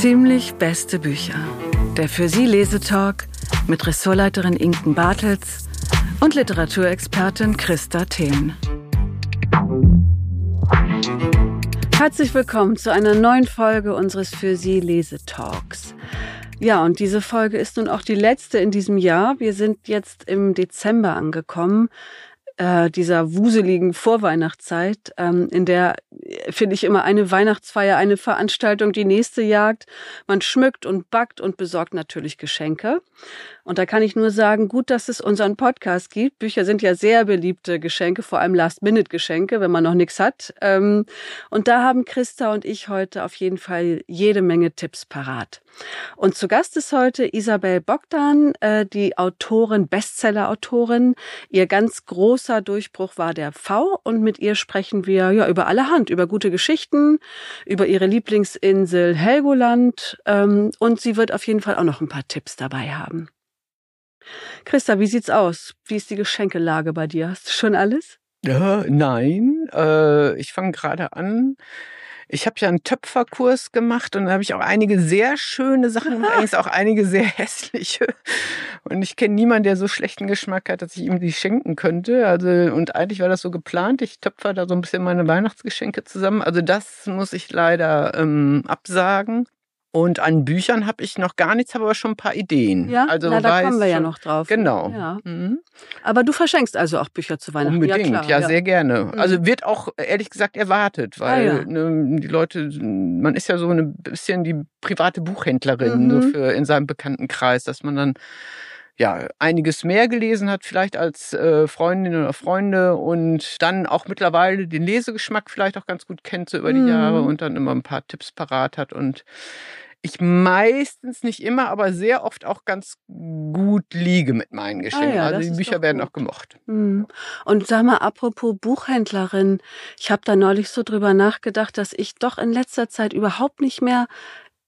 Ziemlich beste Bücher. Der für Sie Lesetalk mit Ressortleiterin Inken Bartels und Literaturexpertin Christa Thelen. Herzlich willkommen zu einer neuen Folge unseres für Sie Lesetalks. Ja, und diese Folge ist nun auch die letzte in diesem Jahr. Wir sind jetzt im Dezember angekommen äh, dieser wuseligen Vorweihnachtszeit, ähm, in der äh, finde ich immer eine Weihnachtsfeier, eine Veranstaltung, die nächste jagt. Man schmückt und backt und besorgt natürlich Geschenke. Und da kann ich nur sagen, gut, dass es unseren Podcast gibt. Bücher sind ja sehr beliebte Geschenke, vor allem Last-Minute-Geschenke, wenn man noch nichts hat. Ähm, und da haben Christa und ich heute auf jeden Fall jede Menge Tipps parat. Und zu Gast ist heute Isabel Bogdan, äh, die Autorin, Bestseller-Autorin. Ihr ganz großer Durchbruch war der V und mit ihr sprechen wir ja über allerhand, über gute Geschichten, über ihre Lieblingsinsel Helgoland ähm, und sie wird auf jeden Fall auch noch ein paar Tipps dabei haben. Christa, wie sieht's aus? Wie ist die Geschenkelage bei dir? Hast du schon alles? Äh, nein, äh, ich fange gerade an. Ich habe ja einen Töpferkurs gemacht und da habe ich auch einige sehr schöne Sachen gemacht, allerdings auch einige sehr hässliche. Und ich kenne niemanden, der so schlechten Geschmack hat, dass ich ihm die schenken könnte. Also, und eigentlich war das so geplant. Ich töpfer da so ein bisschen meine Weihnachtsgeschenke zusammen. Also das muss ich leider ähm, absagen. Und an Büchern habe ich noch gar nichts, habe aber schon ein paar Ideen. Ja, also Na, da kommen wir ja noch drauf. Genau. Ja. Mhm. Aber du verschenkst also auch Bücher zu Weihnachten. Unbedingt, ja, ja, ja, sehr gerne. Mhm. Also wird auch ehrlich gesagt erwartet, weil ah, ne, die Leute, man ist ja so ein bisschen die private Buchhändlerin mhm. so für in seinem Bekanntenkreis, dass man dann ja, einiges mehr gelesen hat, vielleicht als äh, Freundin oder Freunde und dann auch mittlerweile den Lesegeschmack vielleicht auch ganz gut kennt so über die. Jahre und dann immer ein paar Tipps parat hat und ich meistens nicht immer, aber sehr oft auch ganz gut liege mit meinen Geschenken. Ah ja, also die Bücher werden auch gemocht. Mhm. Und sag mal, apropos Buchhändlerin, ich habe da neulich so drüber nachgedacht, dass ich doch in letzter Zeit überhaupt nicht mehr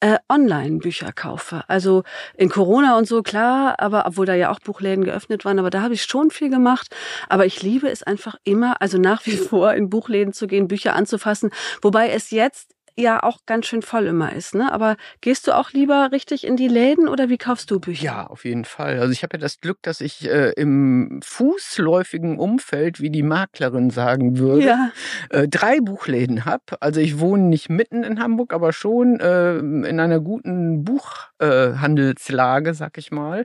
äh, Online-Bücher kaufe. Also in Corona und so, klar, aber obwohl da ja auch Buchläden geöffnet waren, aber da habe ich schon viel gemacht. Aber ich liebe es einfach immer, also nach wie vor in Buchläden zu gehen, Bücher anzufassen. Wobei es jetzt ja auch ganz schön voll immer ist, ne? Aber gehst du auch lieber richtig in die Läden oder wie kaufst du Bücher? Ja, auf jeden Fall. Also ich habe ja das Glück, dass ich äh, im fußläufigen Umfeld, wie die Maklerin sagen würde, ja. äh, drei Buchläden habe. Also ich wohne nicht mitten in Hamburg, aber schon äh, in einer guten Buchhandelslage, sag ich mal.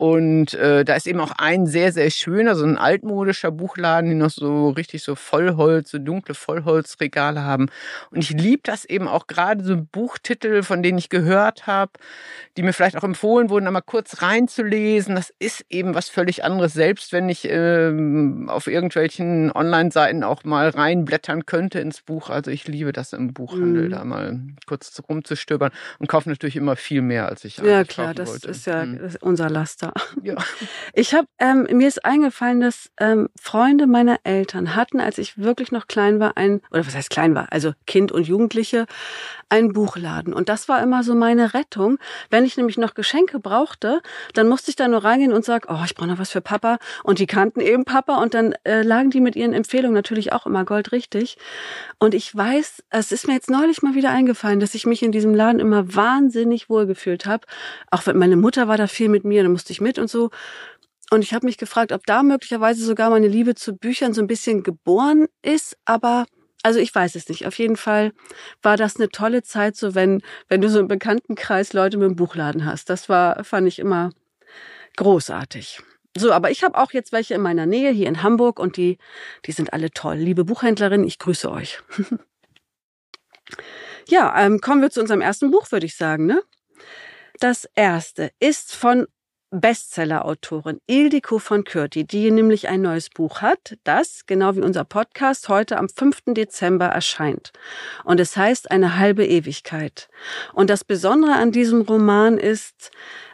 Und äh, da ist eben auch ein sehr, sehr schöner, so ein altmodischer Buchladen, die noch so richtig so Vollholz, so dunkle Vollholzregale haben. Und ich liebe das eben auch gerade so Buchtitel, von denen ich gehört habe, die mir vielleicht auch empfohlen wurden, einmal kurz reinzulesen. Das ist eben was völlig anderes, selbst wenn ich ähm, auf irgendwelchen Online-Seiten auch mal reinblättern könnte ins Buch. Also ich liebe das im Buchhandel, mhm. da mal kurz rumzustöbern und kaufe natürlich immer viel mehr, als ich Ja, klar, das wollte. ist ja mhm. unser Laster. Ja. Ich habe, ähm, mir ist eingefallen, dass ähm, Freunde meiner Eltern hatten, als ich wirklich noch klein war, ein, oder was heißt klein war, also Kind und Jugendliche, einen Buchladen. Und das war immer so meine Rettung. Wenn ich nämlich noch Geschenke brauchte, dann musste ich da nur reingehen und sagen, oh, ich brauche noch was für Papa. Und die kannten eben Papa und dann äh, lagen die mit ihren Empfehlungen natürlich auch immer goldrichtig. Und ich weiß, es ist mir jetzt neulich mal wieder eingefallen, dass ich mich in diesem Laden immer wahnsinnig wohlgefühlt habe. Auch wenn meine Mutter war da viel mit mir, dann musste ich mit und so. Und ich habe mich gefragt, ob da möglicherweise sogar meine Liebe zu Büchern so ein bisschen geboren ist, aber also ich weiß es nicht. Auf jeden Fall war das eine tolle Zeit, so wenn, wenn du so im Bekanntenkreis Leute mit dem Buchladen hast. Das war, fand ich immer großartig. So, aber ich habe auch jetzt welche in meiner Nähe hier in Hamburg und die, die sind alle toll. Liebe Buchhändlerin, ich grüße euch. ja, ähm, kommen wir zu unserem ersten Buch, würde ich sagen, ne? Das erste ist von Bestseller-Autorin Ildiko von Kürti, die nämlich ein neues Buch hat, das, genau wie unser Podcast, heute am 5. Dezember erscheint. Und es heißt Eine halbe Ewigkeit. Und das Besondere an diesem Roman ist,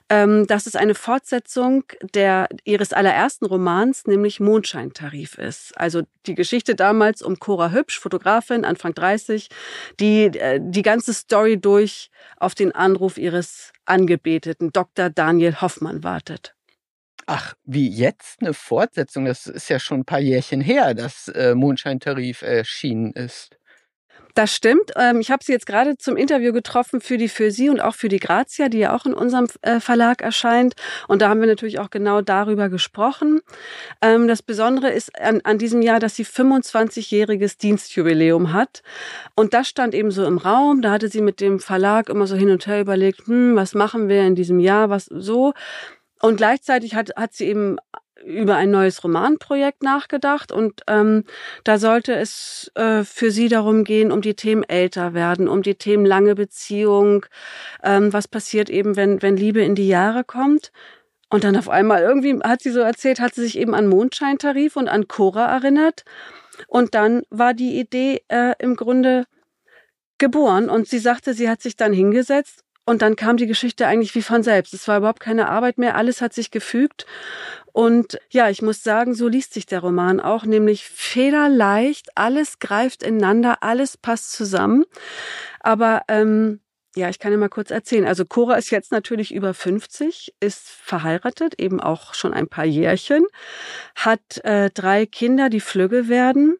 ähm, dass es eine Fortsetzung der, ihres allerersten Romans, nämlich Mondscheintarif ist. Also die Geschichte damals um Cora Hübsch, Fotografin, Anfang 30, die äh, die ganze Story durch auf den Anruf ihres Angebeteten Dr. Daniel Hoffmann wartet. Ach, wie jetzt eine Fortsetzung? Das ist ja schon ein paar Jährchen her, dass äh, Mondscheintarif erschienen ist. Das stimmt. Ähm, ich habe sie jetzt gerade zum Interview getroffen für die für Sie und auch für die Grazia, die ja auch in unserem äh, Verlag erscheint. Und da haben wir natürlich auch genau darüber gesprochen. Ähm, das Besondere ist an, an diesem Jahr, dass sie 25-jähriges Dienstjubiläum hat. Und das stand eben so im Raum. Da hatte sie mit dem Verlag immer so hin und her überlegt, hm, was machen wir in diesem Jahr, was so. Und gleichzeitig hat, hat sie eben über ein neues Romanprojekt nachgedacht und ähm, da sollte es äh, für sie darum gehen, um die Themen älter werden, um die Themen lange Beziehung, ähm, was passiert eben, wenn, wenn Liebe in die Jahre kommt. Und dann auf einmal irgendwie hat sie so erzählt, hat sie sich eben an Mondscheintarif und an Cora erinnert. Und dann war die Idee äh, im Grunde geboren und sie sagte, sie hat sich dann hingesetzt und dann kam die Geschichte eigentlich wie von selbst. Es war überhaupt keine Arbeit mehr, alles hat sich gefügt. Und ja, ich muss sagen, so liest sich der Roman auch, nämlich federleicht, alles greift ineinander, alles passt zusammen. Aber ähm, ja, ich kann ja mal kurz erzählen. Also Cora ist jetzt natürlich über 50, ist verheiratet, eben auch schon ein paar Jährchen, hat äh, drei Kinder, die Flügge werden.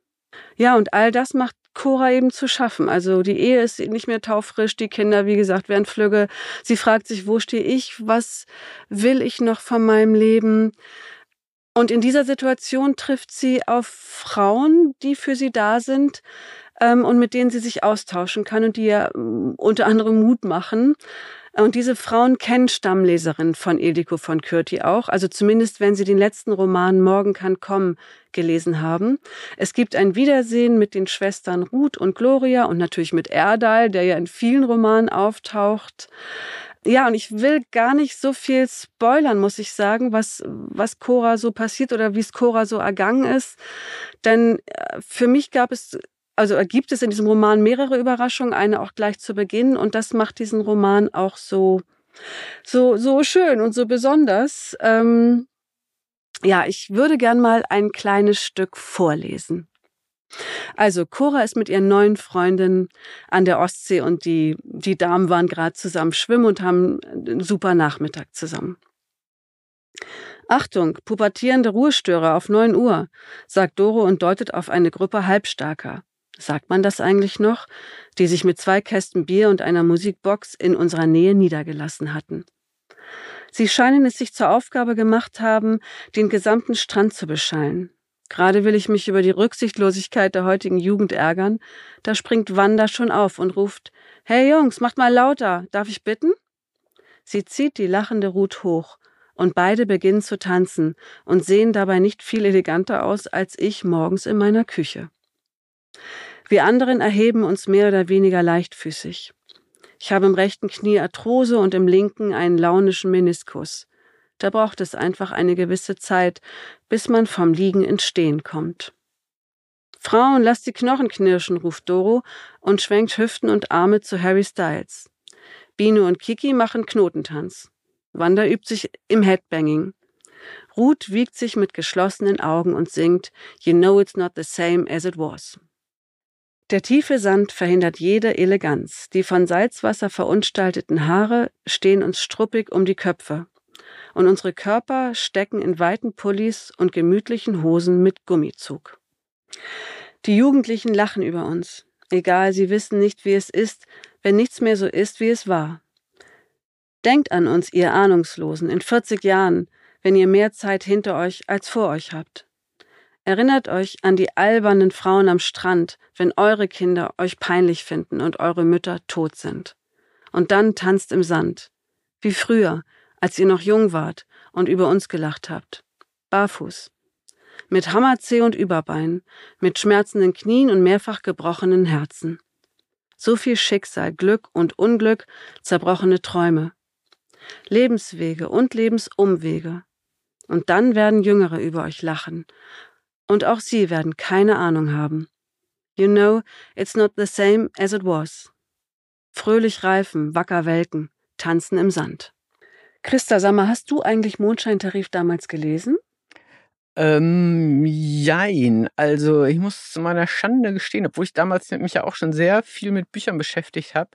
Ja, und all das macht Cora eben zu schaffen. Also die Ehe ist nicht mehr taufrisch, die Kinder, wie gesagt, werden flügge. Sie fragt sich, wo stehe ich? Was will ich noch von meinem Leben? Und in dieser Situation trifft sie auf Frauen, die für sie da sind ähm, und mit denen sie sich austauschen kann und die ja ähm, unter anderem Mut machen. Und diese Frauen kennen Stammleserinnen von Ildiko von Kürti auch, also zumindest wenn sie den letzten Roman Morgen kann kommen gelesen haben. Es gibt ein Wiedersehen mit den Schwestern Ruth und Gloria und natürlich mit Erdal, der ja in vielen Romanen auftaucht. Ja, und ich will gar nicht so viel spoilern, muss ich sagen, was, was Cora so passiert oder wie es Cora so ergangen ist. Denn äh, für mich gab es also gibt es in diesem Roman mehrere Überraschungen, eine auch gleich zu Beginn und das macht diesen Roman auch so so so schön und so besonders. Ähm, ja, ich würde gern mal ein kleines Stück vorlesen. Also Cora ist mit ihren neuen Freundinnen an der Ostsee und die die Damen waren gerade zusammen schwimmen und haben einen super Nachmittag zusammen. Achtung, pubertierende Ruhestörer auf neun Uhr, sagt Doro und deutet auf eine Gruppe Halbstarker sagt man das eigentlich noch, die sich mit zwei Kästen Bier und einer Musikbox in unserer Nähe niedergelassen hatten. Sie scheinen es sich zur Aufgabe gemacht haben, den gesamten Strand zu beschallen. Gerade will ich mich über die Rücksichtslosigkeit der heutigen Jugend ärgern, da springt Wanda schon auf und ruft Hey Jungs, macht mal lauter, darf ich bitten? Sie zieht die lachende Ruth hoch, und beide beginnen zu tanzen und sehen dabei nicht viel eleganter aus als ich morgens in meiner Küche. Wir anderen erheben uns mehr oder weniger leichtfüßig. Ich habe im rechten Knie Arthrose und im linken einen launischen Meniskus. Da braucht es einfach eine gewisse Zeit, bis man vom Liegen ins Stehen kommt. Frauen, lasst die Knochen knirschen, ruft Doro und schwenkt Hüften und Arme zu Harry Styles. Bino und Kiki machen Knotentanz. Wanda übt sich im Headbanging. Ruth wiegt sich mit geschlossenen Augen und singt You know it's not the same as it was. Der tiefe Sand verhindert jede Eleganz. Die von Salzwasser verunstalteten Haare stehen uns struppig um die Köpfe. Und unsere Körper stecken in weiten Pullis und gemütlichen Hosen mit Gummizug. Die Jugendlichen lachen über uns. Egal, sie wissen nicht, wie es ist, wenn nichts mehr so ist, wie es war. Denkt an uns, ihr Ahnungslosen, in 40 Jahren, wenn ihr mehr Zeit hinter euch als vor euch habt. Erinnert euch an die albernen Frauen am Strand, wenn eure Kinder euch peinlich finden und eure Mütter tot sind. Und dann tanzt im Sand. Wie früher, als ihr noch jung wart und über uns gelacht habt. Barfuß. Mit Hammerzeh und Überbein, mit schmerzenden Knien und mehrfach gebrochenen Herzen. So viel Schicksal, Glück und Unglück, zerbrochene Träume. Lebenswege und Lebensumwege. Und dann werden Jüngere über euch lachen und auch sie werden keine Ahnung haben. You know, it's not the same as it was. Fröhlich reifen, wacker welken, tanzen im Sand. Christa, sag mal, hast du eigentlich Mondscheintarif damals gelesen? Ähm, jein. Also ich muss zu meiner Schande gestehen, obwohl ich damals mich ja auch schon sehr viel mit Büchern beschäftigt habe,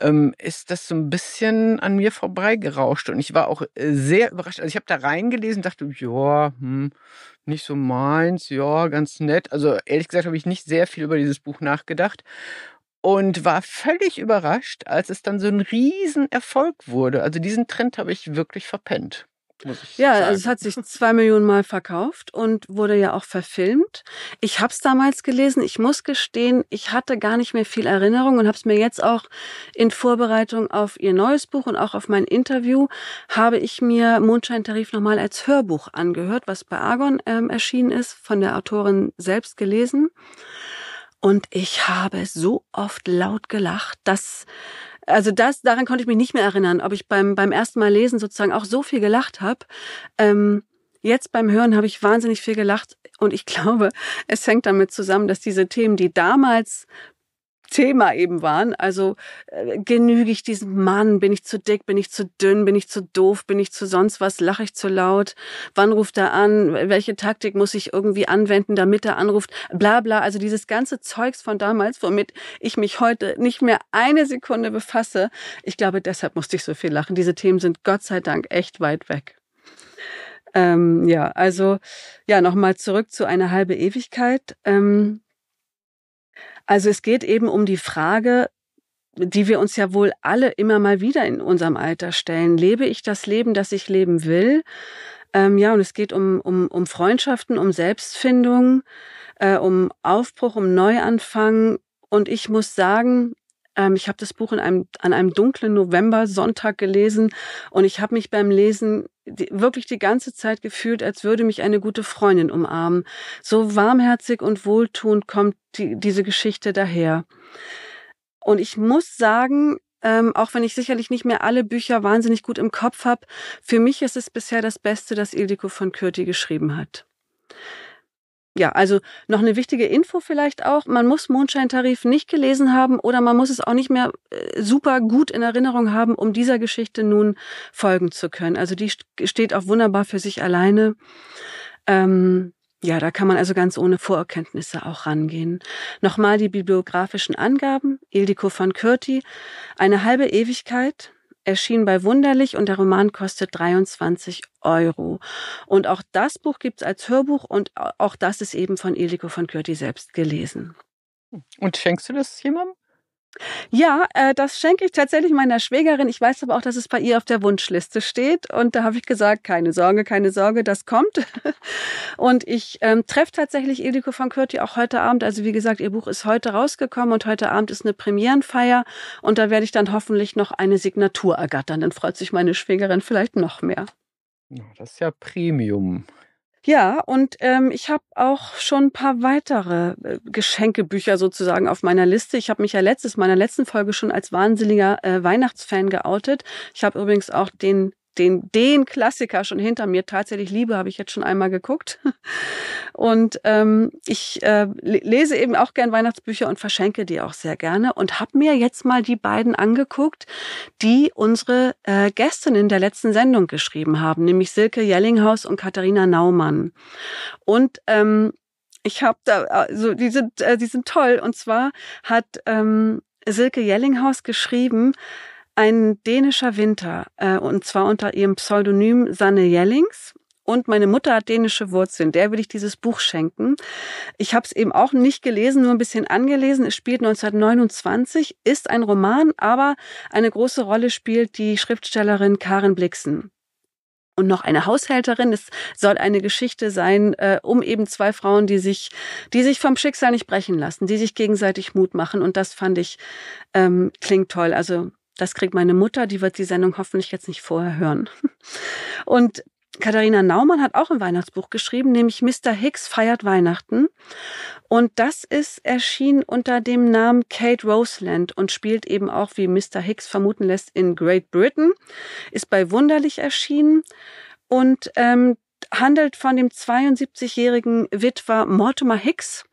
ähm, ist das so ein bisschen an mir vorbeigerauscht. Und ich war auch äh, sehr überrascht. Also ich habe da reingelesen, dachte, ja, hm, nicht so meins, ja, ganz nett. Also ehrlich gesagt habe ich nicht sehr viel über dieses Buch nachgedacht. und war völlig überrascht, als es dann so ein Riesenerfolg wurde. Also diesen Trend habe ich wirklich verpennt ja, sagen. also es hat sich zwei Millionen Mal verkauft und wurde ja auch verfilmt. Ich habe es damals gelesen. Ich muss gestehen, ich hatte gar nicht mehr viel Erinnerung und habe es mir jetzt auch in Vorbereitung auf ihr neues Buch und auch auf mein Interview habe ich mir Mondscheintarif nochmal als Hörbuch angehört, was bei Argon ähm, erschienen ist, von der Autorin selbst gelesen. Und ich habe so oft laut gelacht, dass also das, daran konnte ich mich nicht mehr erinnern, ob ich beim, beim ersten Mal lesen sozusagen auch so viel gelacht habe. Ähm, jetzt beim Hören habe ich wahnsinnig viel gelacht und ich glaube, es hängt damit zusammen, dass diese Themen, die damals Thema eben waren. Also äh, genüge ich diesem Mann? Bin ich zu dick? Bin ich zu dünn? Bin ich zu doof? Bin ich zu sonst was? Lache ich zu laut? Wann ruft er an? Welche Taktik muss ich irgendwie anwenden, damit er anruft? Bla bla. Also dieses ganze Zeugs von damals, womit ich mich heute nicht mehr eine Sekunde befasse. Ich glaube, deshalb musste ich so viel lachen. Diese Themen sind Gott sei Dank echt weit weg. Ähm, ja, also ja, nochmal zurück zu einer halbe Ewigkeit. Ähm, also es geht eben um die Frage, die wir uns ja wohl alle immer mal wieder in unserem Alter stellen. Lebe ich das Leben, das ich leben will? Ähm, ja, und es geht um, um, um Freundschaften, um Selbstfindung, äh, um Aufbruch, um Neuanfang. Und ich muss sagen, ähm, ich habe das Buch in einem, an einem dunklen November-Sonntag gelesen und ich habe mich beim Lesen die, wirklich die ganze Zeit gefühlt, als würde mich eine gute Freundin umarmen. So warmherzig und wohltuend kommt die, diese Geschichte daher. Und ich muss sagen, ähm, auch wenn ich sicherlich nicht mehr alle Bücher wahnsinnig gut im Kopf habe, für mich ist es bisher das Beste, das Ildiko von Kürti geschrieben hat. Ja, also noch eine wichtige Info vielleicht auch. Man muss Mondscheintarif nicht gelesen haben oder man muss es auch nicht mehr äh, super gut in Erinnerung haben, um dieser Geschichte nun folgen zu können. Also die steht auch wunderbar für sich alleine. Ähm, ja, da kann man also ganz ohne Vorerkenntnisse auch rangehen. Nochmal die bibliografischen Angaben. Ildiko von Kürti, eine halbe Ewigkeit, erschien bei Wunderlich und der Roman kostet 23 Euro. Und auch das Buch gibt es als Hörbuch und auch das ist eben von Ildiko von Kürti selbst gelesen. Und schenkst du das jemandem? Ja, äh, das schenke ich tatsächlich meiner Schwägerin. Ich weiß aber auch, dass es bei ihr auf der Wunschliste steht. Und da habe ich gesagt, keine Sorge, keine Sorge, das kommt. Und ich ähm, treffe tatsächlich Ildiko von Kürti auch heute Abend. Also wie gesagt, ihr Buch ist heute rausgekommen und heute Abend ist eine Premierenfeier. Und da werde ich dann hoffentlich noch eine Signatur ergattern. Dann freut sich meine Schwägerin vielleicht noch mehr. Das ist ja Premium. Ja, und ähm, ich habe auch schon ein paar weitere äh, Geschenkebücher sozusagen auf meiner Liste. Ich habe mich ja letztes, meiner letzten Folge schon als wahnsinniger äh, Weihnachtsfan geoutet. Ich habe übrigens auch den den, den Klassiker schon hinter mir. Tatsächlich Liebe habe ich jetzt schon einmal geguckt. Und ähm, ich äh, lese eben auch gern Weihnachtsbücher und verschenke die auch sehr gerne und habe mir jetzt mal die beiden angeguckt, die unsere äh, Gästinnen der letzten Sendung geschrieben haben, nämlich Silke Jellinghaus und Katharina Naumann. Und ähm, ich habe da, also die sind, äh, die sind toll. Und zwar hat ähm, Silke Jellinghaus geschrieben, ein dänischer Winter, äh, und zwar unter ihrem Pseudonym Sanne Jellings. Und meine Mutter hat dänische Wurzeln. Der will ich dieses Buch schenken. Ich habe es eben auch nicht gelesen, nur ein bisschen angelesen. Es spielt 1929, ist ein Roman, aber eine große Rolle spielt die Schriftstellerin Karen Blixen und noch eine Haushälterin. Es soll eine Geschichte sein, äh, um eben zwei Frauen, die sich, die sich vom Schicksal nicht brechen lassen, die sich gegenseitig Mut machen. Und das fand ich ähm, klingt toll. Also das kriegt meine Mutter, die wird die Sendung hoffentlich jetzt nicht vorher hören. Und Katharina Naumann hat auch ein Weihnachtsbuch geschrieben, nämlich Mr. Hicks feiert Weihnachten. Und das ist erschienen unter dem Namen Kate Roseland und spielt eben auch, wie Mr. Hicks vermuten lässt, in Great Britain. Ist bei Wunderlich erschienen. Und ähm, handelt von dem 72-jährigen Witwer Mortimer Hicks,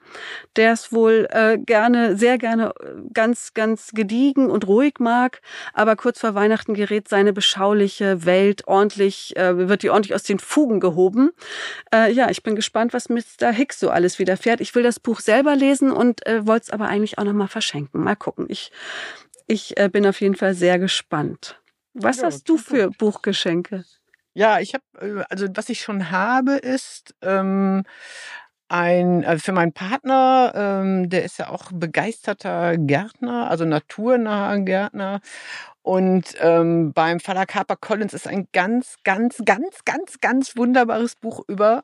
der es wohl äh, gerne, sehr gerne äh, ganz, ganz gediegen und ruhig mag, aber kurz vor Weihnachten gerät seine beschauliche Welt ordentlich, äh, wird die ordentlich aus den Fugen gehoben. Äh, ja, ich bin gespannt, was Mr. Hicks so alles widerfährt. Ich will das Buch selber lesen und äh, wollte es aber eigentlich auch nochmal verschenken. Mal gucken. Ich, ich äh, bin auf jeden Fall sehr gespannt. Was ja, hast du für Buchgeschenke? Ja, ich habe, äh, also was ich schon habe, ist ähm, ein, also für meinen Partner, ähm, der ist ja auch begeisterter Gärtner, also naturnaher Gärtner. Und ähm, beim Verlag Collins ist ein ganz, ganz, ganz, ganz, ganz wunderbares Buch über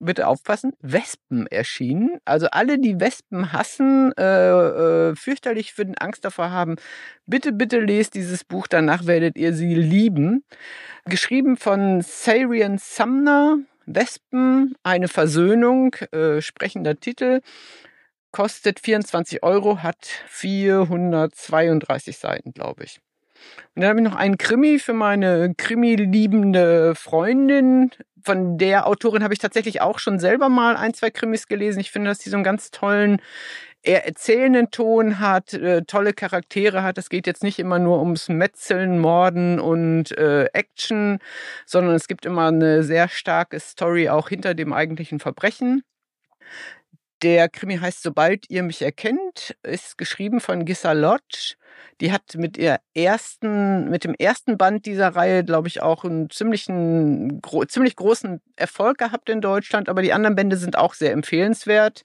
bitte aufpassen, Wespen erschienen. Also alle, die Wespen hassen, äh, äh, fürchterlich finden, Angst davor haben, bitte, bitte lest dieses Buch, danach werdet ihr sie lieben. Geschrieben von Sarian Sumner, Wespen, eine Versöhnung, äh, sprechender Titel, kostet 24 Euro, hat 432 Seiten, glaube ich. Und dann habe ich noch einen Krimi für meine Krimi-liebende Freundin. Von der Autorin habe ich tatsächlich auch schon selber mal ein, zwei Krimis gelesen. Ich finde, dass die so einen ganz tollen, eher erzählenden Ton hat, äh, tolle Charaktere hat. Es geht jetzt nicht immer nur ums Metzeln, Morden und äh, Action, sondern es gibt immer eine sehr starke Story auch hinter dem eigentlichen Verbrechen. Der Krimi heißt Sobald ihr mich erkennt, ist geschrieben von Gissa Lodge. Die hat mit ihr ersten, mit dem ersten Band dieser Reihe, glaube ich, auch einen ziemlichen, gro ziemlich großen Erfolg gehabt in Deutschland. Aber die anderen Bände sind auch sehr empfehlenswert.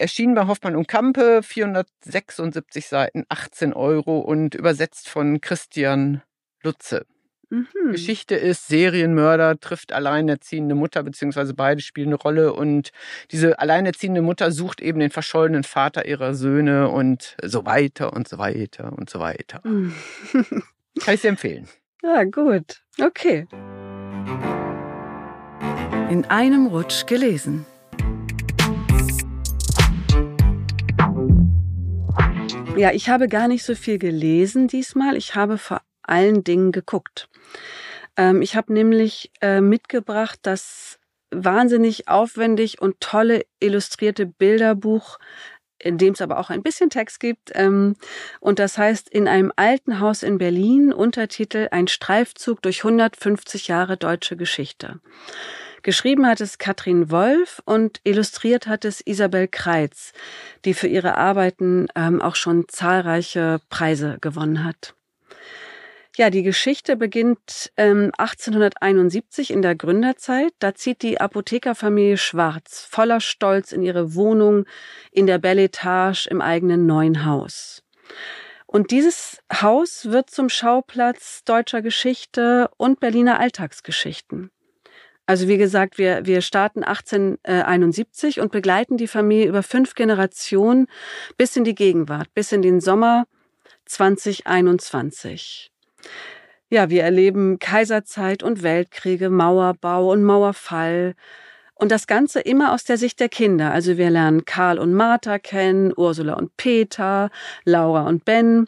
Erschienen bei Hoffmann und Kampe, 476 Seiten, 18 Euro und übersetzt von Christian Lutze. Mhm. Geschichte ist, Serienmörder trifft alleinerziehende Mutter, beziehungsweise beide spielen eine Rolle und diese alleinerziehende Mutter sucht eben den verschollenen Vater ihrer Söhne und so weiter und so weiter und so weiter. Mhm. Kann ich dir empfehlen. Ja, gut. Okay. In einem Rutsch gelesen. Ja, ich habe gar nicht so viel gelesen diesmal. Ich habe vor allen Dingen geguckt. Ähm, ich habe nämlich äh, mitgebracht das wahnsinnig aufwendig und tolle illustrierte Bilderbuch in dem es aber auch ein bisschen Text gibt. Ähm, und das heißt, in einem alten Haus in Berlin, Untertitel Ein Streifzug durch 150 Jahre deutsche Geschichte. Geschrieben hat es Katrin Wolf und illustriert hat es Isabel Kreitz, die für ihre Arbeiten ähm, auch schon zahlreiche Preise gewonnen hat. Ja, die Geschichte beginnt ähm, 1871 in der Gründerzeit. Da zieht die Apothekerfamilie Schwarz voller Stolz in ihre Wohnung in der Belle Etage im eigenen neuen Haus. Und dieses Haus wird zum Schauplatz deutscher Geschichte und Berliner Alltagsgeschichten. Also wie gesagt, wir, wir starten 1871 und begleiten die Familie über fünf Generationen bis in die Gegenwart, bis in den Sommer 2021. Ja, wir erleben Kaiserzeit und Weltkriege, Mauerbau und Mauerfall. Und das Ganze immer aus der Sicht der Kinder. Also wir lernen Karl und Martha kennen, Ursula und Peter, Laura und Ben.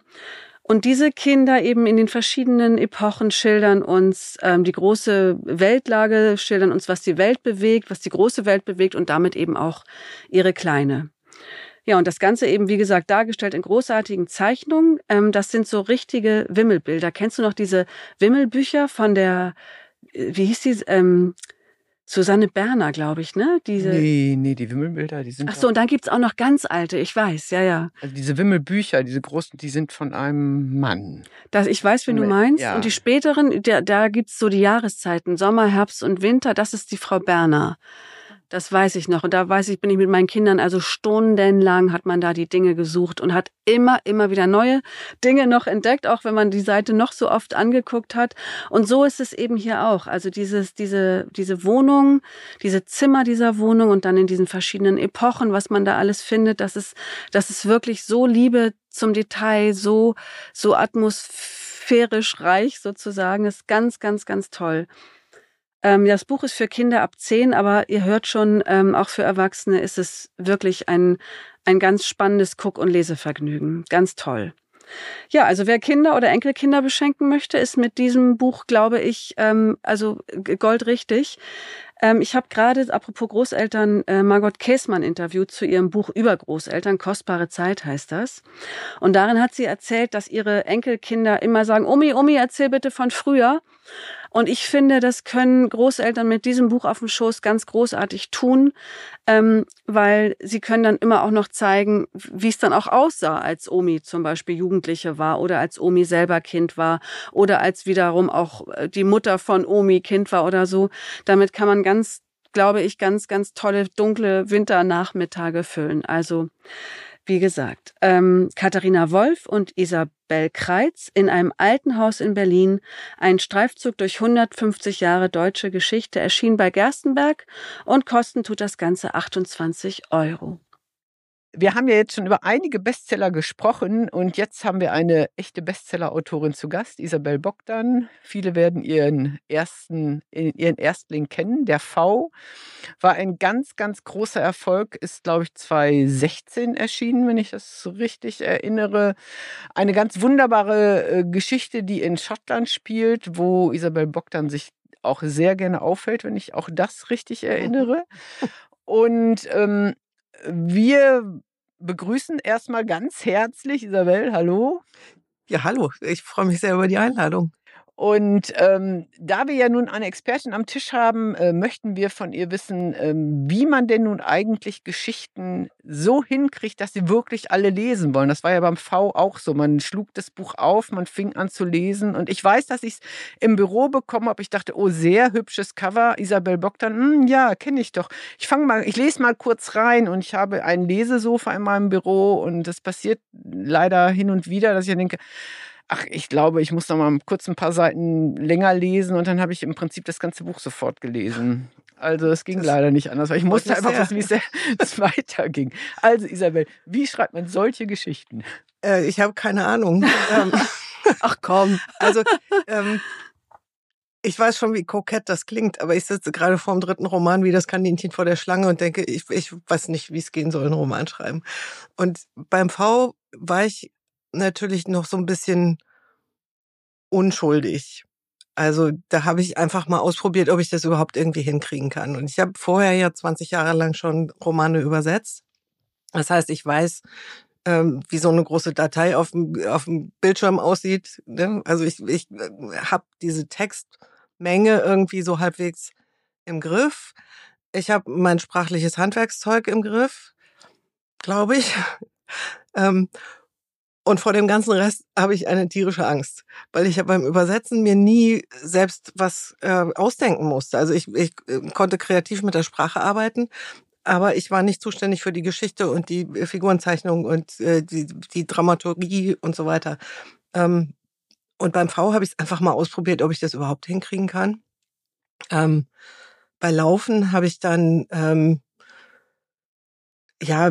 Und diese Kinder eben in den verschiedenen Epochen schildern uns ähm, die große Weltlage, schildern uns, was die Welt bewegt, was die große Welt bewegt und damit eben auch ihre kleine. Ja, und das Ganze eben, wie gesagt, dargestellt in großartigen Zeichnungen. Ähm, das sind so richtige Wimmelbilder. Kennst du noch diese Wimmelbücher von der, äh, wie hieß die, ähm, Susanne Berner, glaube ich, ne? Diese nee, nee, die Wimmelbilder, die sind. Ach so, und dann gibt's auch noch ganz alte, ich weiß, ja, ja. Also diese Wimmelbücher, diese großen, die sind von einem Mann. Das, ich weiß, wen du meinst. Ja. Und die späteren, da, da gibt's so die Jahreszeiten, Sommer, Herbst und Winter, das ist die Frau Berner. Das weiß ich noch. Und da weiß ich, bin ich mit meinen Kindern, also stundenlang hat man da die Dinge gesucht und hat immer, immer wieder neue Dinge noch entdeckt, auch wenn man die Seite noch so oft angeguckt hat. Und so ist es eben hier auch. Also dieses, diese, diese Wohnung, diese Zimmer dieser Wohnung und dann in diesen verschiedenen Epochen, was man da alles findet, das ist, das ist wirklich so Liebe zum Detail, so, so atmosphärisch reich sozusagen, ist ganz, ganz, ganz toll. Ähm, das Buch ist für Kinder ab zehn, aber ihr hört schon, ähm, auch für Erwachsene ist es wirklich ein, ein ganz spannendes Guck- und Lesevergnügen. Ganz toll. Ja, also wer Kinder oder Enkelkinder beschenken möchte, ist mit diesem Buch, glaube ich, ähm, also goldrichtig. Ähm, ich habe gerade, apropos Großeltern, äh, Margot Käßmann interviewt zu ihrem Buch über Großeltern. Kostbare Zeit heißt das. Und darin hat sie erzählt, dass ihre Enkelkinder immer sagen, Omi, Omi, erzähl bitte von früher. Und ich finde, das können Großeltern mit diesem Buch auf dem Schoß ganz großartig tun, ähm, weil sie können dann immer auch noch zeigen, wie es dann auch aussah, als Omi zum Beispiel Jugendliche war oder als Omi selber Kind war oder als wiederum auch äh, die Mutter von Omi Kind war oder so. Damit kann man ganz glaube ich, ganz, ganz tolle dunkle Winternachmittage füllen. Also wie gesagt, ähm, Katharina Wolf und Isabel Kreitz in einem alten Haus in Berlin. Ein Streifzug durch 150 Jahre deutsche Geschichte erschien bei Gerstenberg und kosten tut das Ganze 28 Euro. Wir haben ja jetzt schon über einige Bestseller gesprochen und jetzt haben wir eine echte Bestseller-Autorin zu Gast, Isabel Bogdan. Viele werden ihren ersten, ihren Erstling kennen. Der V war ein ganz, ganz großer Erfolg, ist, glaube ich, 2016 erschienen, wenn ich das richtig erinnere. Eine ganz wunderbare äh, Geschichte, die in Schottland spielt, wo Isabel Bogdan sich auch sehr gerne auffällt, wenn ich auch das richtig erinnere. Und ähm, wir begrüßen erstmal ganz herzlich Isabel. Hallo. Ja, hallo. Ich freue mich sehr über die Einladung. Und ähm, da wir ja nun eine Expertin am Tisch haben, äh, möchten wir von ihr wissen, ähm, wie man denn nun eigentlich Geschichten so hinkriegt, dass sie wirklich alle lesen wollen. Das war ja beim V auch so. Man schlug das Buch auf, man fing an zu lesen. Und ich weiß, dass ich es im Büro bekommen habe. Ich dachte, oh, sehr hübsches Cover. Isabel Bogdan, hm, ja, kenne ich doch. Ich fange mal, ich lese mal kurz rein und ich habe ein Lesesofa in meinem Büro und das passiert leider hin und wieder, dass ich denke, ach, ich glaube, ich muss noch mal kurz ein paar Seiten länger lesen und dann habe ich im Prinzip das ganze Buch sofort gelesen. Also es ging das leider nicht anders, weil ich musste einfach wissen, wie es weiterging. Also Isabel, wie schreibt man solche Geschichten? Äh, ich habe keine Ahnung. Ähm, ach komm. Also ähm, ich weiß schon, wie kokett das klingt, aber ich sitze gerade vor dem dritten Roman wie das Kaninchen vor der Schlange und denke, ich, ich weiß nicht, wie es gehen soll, einen Roman schreiben. Und beim V war ich natürlich noch so ein bisschen unschuldig. Also da habe ich einfach mal ausprobiert, ob ich das überhaupt irgendwie hinkriegen kann. Und ich habe vorher ja 20 Jahre lang schon Romane übersetzt. Das heißt, ich weiß, ähm, wie so eine große Datei auf dem, auf dem Bildschirm aussieht. Ne? Also ich, ich äh, habe diese Textmenge irgendwie so halbwegs im Griff. Ich habe mein sprachliches Handwerkszeug im Griff, glaube ich. ähm, und vor dem ganzen Rest habe ich eine tierische Angst, weil ich beim Übersetzen mir nie selbst was äh, ausdenken musste. Also ich, ich äh, konnte kreativ mit der Sprache arbeiten, aber ich war nicht zuständig für die Geschichte und die äh, Figurenzeichnung und äh, die, die Dramaturgie und so weiter. Ähm, und beim V habe ich es einfach mal ausprobiert, ob ich das überhaupt hinkriegen kann. Ähm, bei Laufen habe ich dann ähm, ja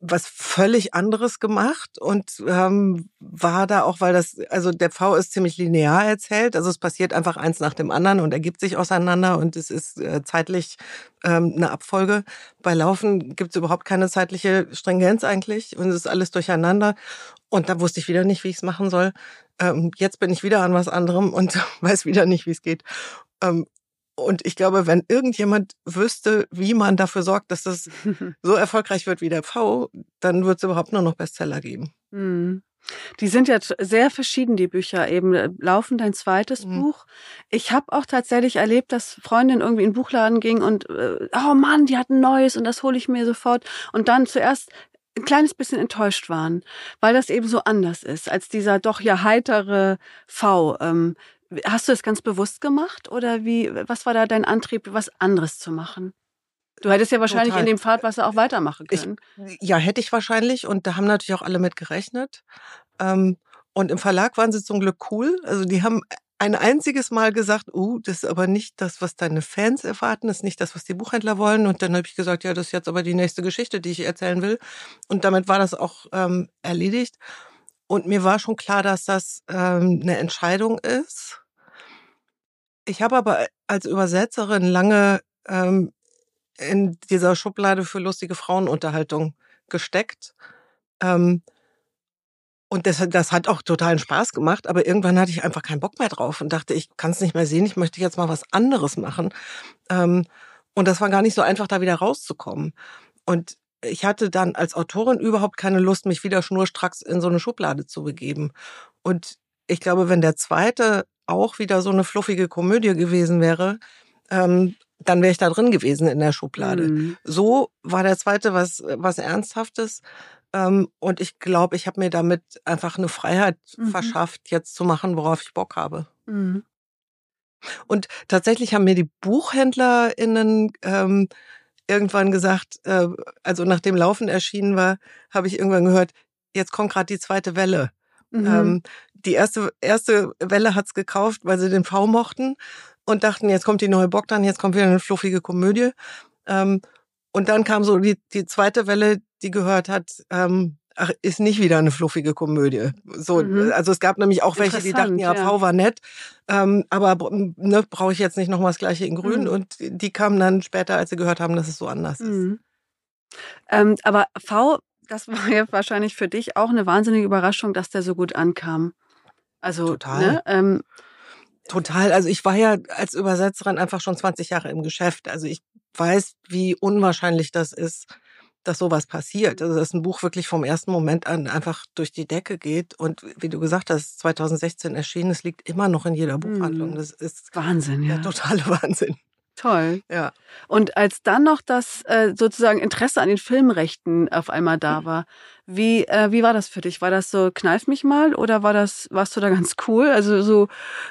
was völlig anderes gemacht und ähm, war da auch, weil das, also der V ist ziemlich linear erzählt, also es passiert einfach eins nach dem anderen und ergibt sich auseinander und es ist äh, zeitlich ähm, eine Abfolge. Bei Laufen gibt es überhaupt keine zeitliche Stringenz eigentlich und es ist alles durcheinander und da wusste ich wieder nicht, wie ich es machen soll. Ähm, jetzt bin ich wieder an was anderem und weiß wieder nicht, wie es geht. Ähm, und ich glaube, wenn irgendjemand wüsste, wie man dafür sorgt, dass das so erfolgreich wird wie der V, dann wird es überhaupt nur noch Bestseller geben. Mhm. Die sind ja sehr verschieden, die Bücher eben. Laufen dein zweites mhm. Buch. Ich habe auch tatsächlich erlebt, dass Freundin irgendwie in den Buchladen ging und, äh, oh Mann, die hat ein neues und das hole ich mir sofort. Und dann zuerst ein kleines bisschen enttäuscht waren, weil das eben so anders ist als dieser doch ja heitere V. Ähm, Hast du das ganz bewusst gemacht oder wie, was war da dein Antrieb, was anderes zu machen? Du hättest ja wahrscheinlich Total. in dem Fahrtwasser auch weitermachen können. Ich, ja, hätte ich wahrscheinlich und da haben natürlich auch alle mit gerechnet. Ähm, und im Verlag waren sie zum Glück cool. Also die haben ein einziges Mal gesagt, uh, das ist aber nicht das, was deine Fans erwarten, das ist nicht das, was die Buchhändler wollen. Und dann habe ich gesagt, ja, das ist jetzt aber die nächste Geschichte, die ich erzählen will. Und damit war das auch ähm, erledigt. Und mir war schon klar, dass das ähm, eine Entscheidung ist. Ich habe aber als Übersetzerin lange ähm, in dieser Schublade für lustige Frauenunterhaltung gesteckt. Ähm, und das, das hat auch totalen Spaß gemacht, aber irgendwann hatte ich einfach keinen Bock mehr drauf und dachte, ich kann es nicht mehr sehen, ich möchte jetzt mal was anderes machen. Ähm, und das war gar nicht so einfach, da wieder rauszukommen. Und ich hatte dann als Autorin überhaupt keine Lust, mich wieder schnurstracks in so eine Schublade zu begeben. Und ich glaube, wenn der zweite auch wieder so eine fluffige Komödie gewesen wäre, ähm, dann wäre ich da drin gewesen in der Schublade. Mhm. So war der zweite was, was Ernsthaftes. Ähm, und ich glaube, ich habe mir damit einfach eine Freiheit mhm. verschafft, jetzt zu machen, worauf ich Bock habe. Mhm. Und tatsächlich haben mir die BuchhändlerInnen ähm, irgendwann gesagt, äh, also nachdem Laufen erschienen war, habe ich irgendwann gehört, jetzt kommt gerade die zweite Welle. Mhm. Ähm, die erste, erste Welle hat's gekauft, weil sie den V mochten und dachten, jetzt kommt die neue Bogdan, jetzt kommt wieder eine fluffige Komödie. Ähm, und dann kam so die, die zweite Welle, die gehört hat, ähm, ach, ist nicht wieder eine fluffige Komödie. So, mhm. also es gab nämlich auch welche, die dachten, ja, ja. V war nett, ähm, aber ne, brauche ich jetzt nicht nochmal das gleiche in Grün. Mhm. Und die kamen dann später, als sie gehört haben, dass es so anders mhm. ist. Ähm, aber V, das war ja wahrscheinlich für dich auch eine wahnsinnige Überraschung, dass der so gut ankam. Also, Total. Ne, ähm, Total. Also ich war ja als Übersetzerin einfach schon 20 Jahre im Geschäft. Also ich weiß, wie unwahrscheinlich das ist, dass sowas passiert. Also dass ein Buch wirklich vom ersten Moment an einfach durch die Decke geht. Und wie du gesagt hast, 2016 erschienen, es liegt immer noch in jeder Buchhandlung. Mhm. Das ist Wahnsinn, ja. Der totale Wahnsinn. Toll. Ja. Und als dann noch das äh, sozusagen Interesse an den Filmrechten auf einmal da war, wie äh, wie war das für dich? War das so kneif mich mal oder war das warst du da ganz cool? Also so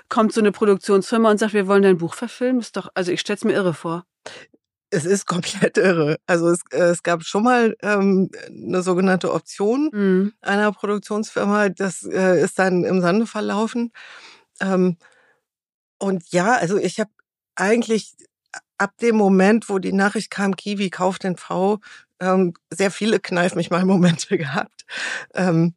kommt so eine Produktionsfirma und sagt, wir wollen dein Buch verfilmen, ist doch also ich stell's mir irre vor. Es ist komplett irre. Also es, äh, es gab schon mal ähm, eine sogenannte Option mhm. einer Produktionsfirma. Das äh, ist dann im Sande verlaufen. Ähm, und ja, also ich habe eigentlich ab dem Moment, wo die Nachricht kam, Kiwi kauft den V, ähm, sehr viele Kneif mich mal Momente gehabt. Ähm,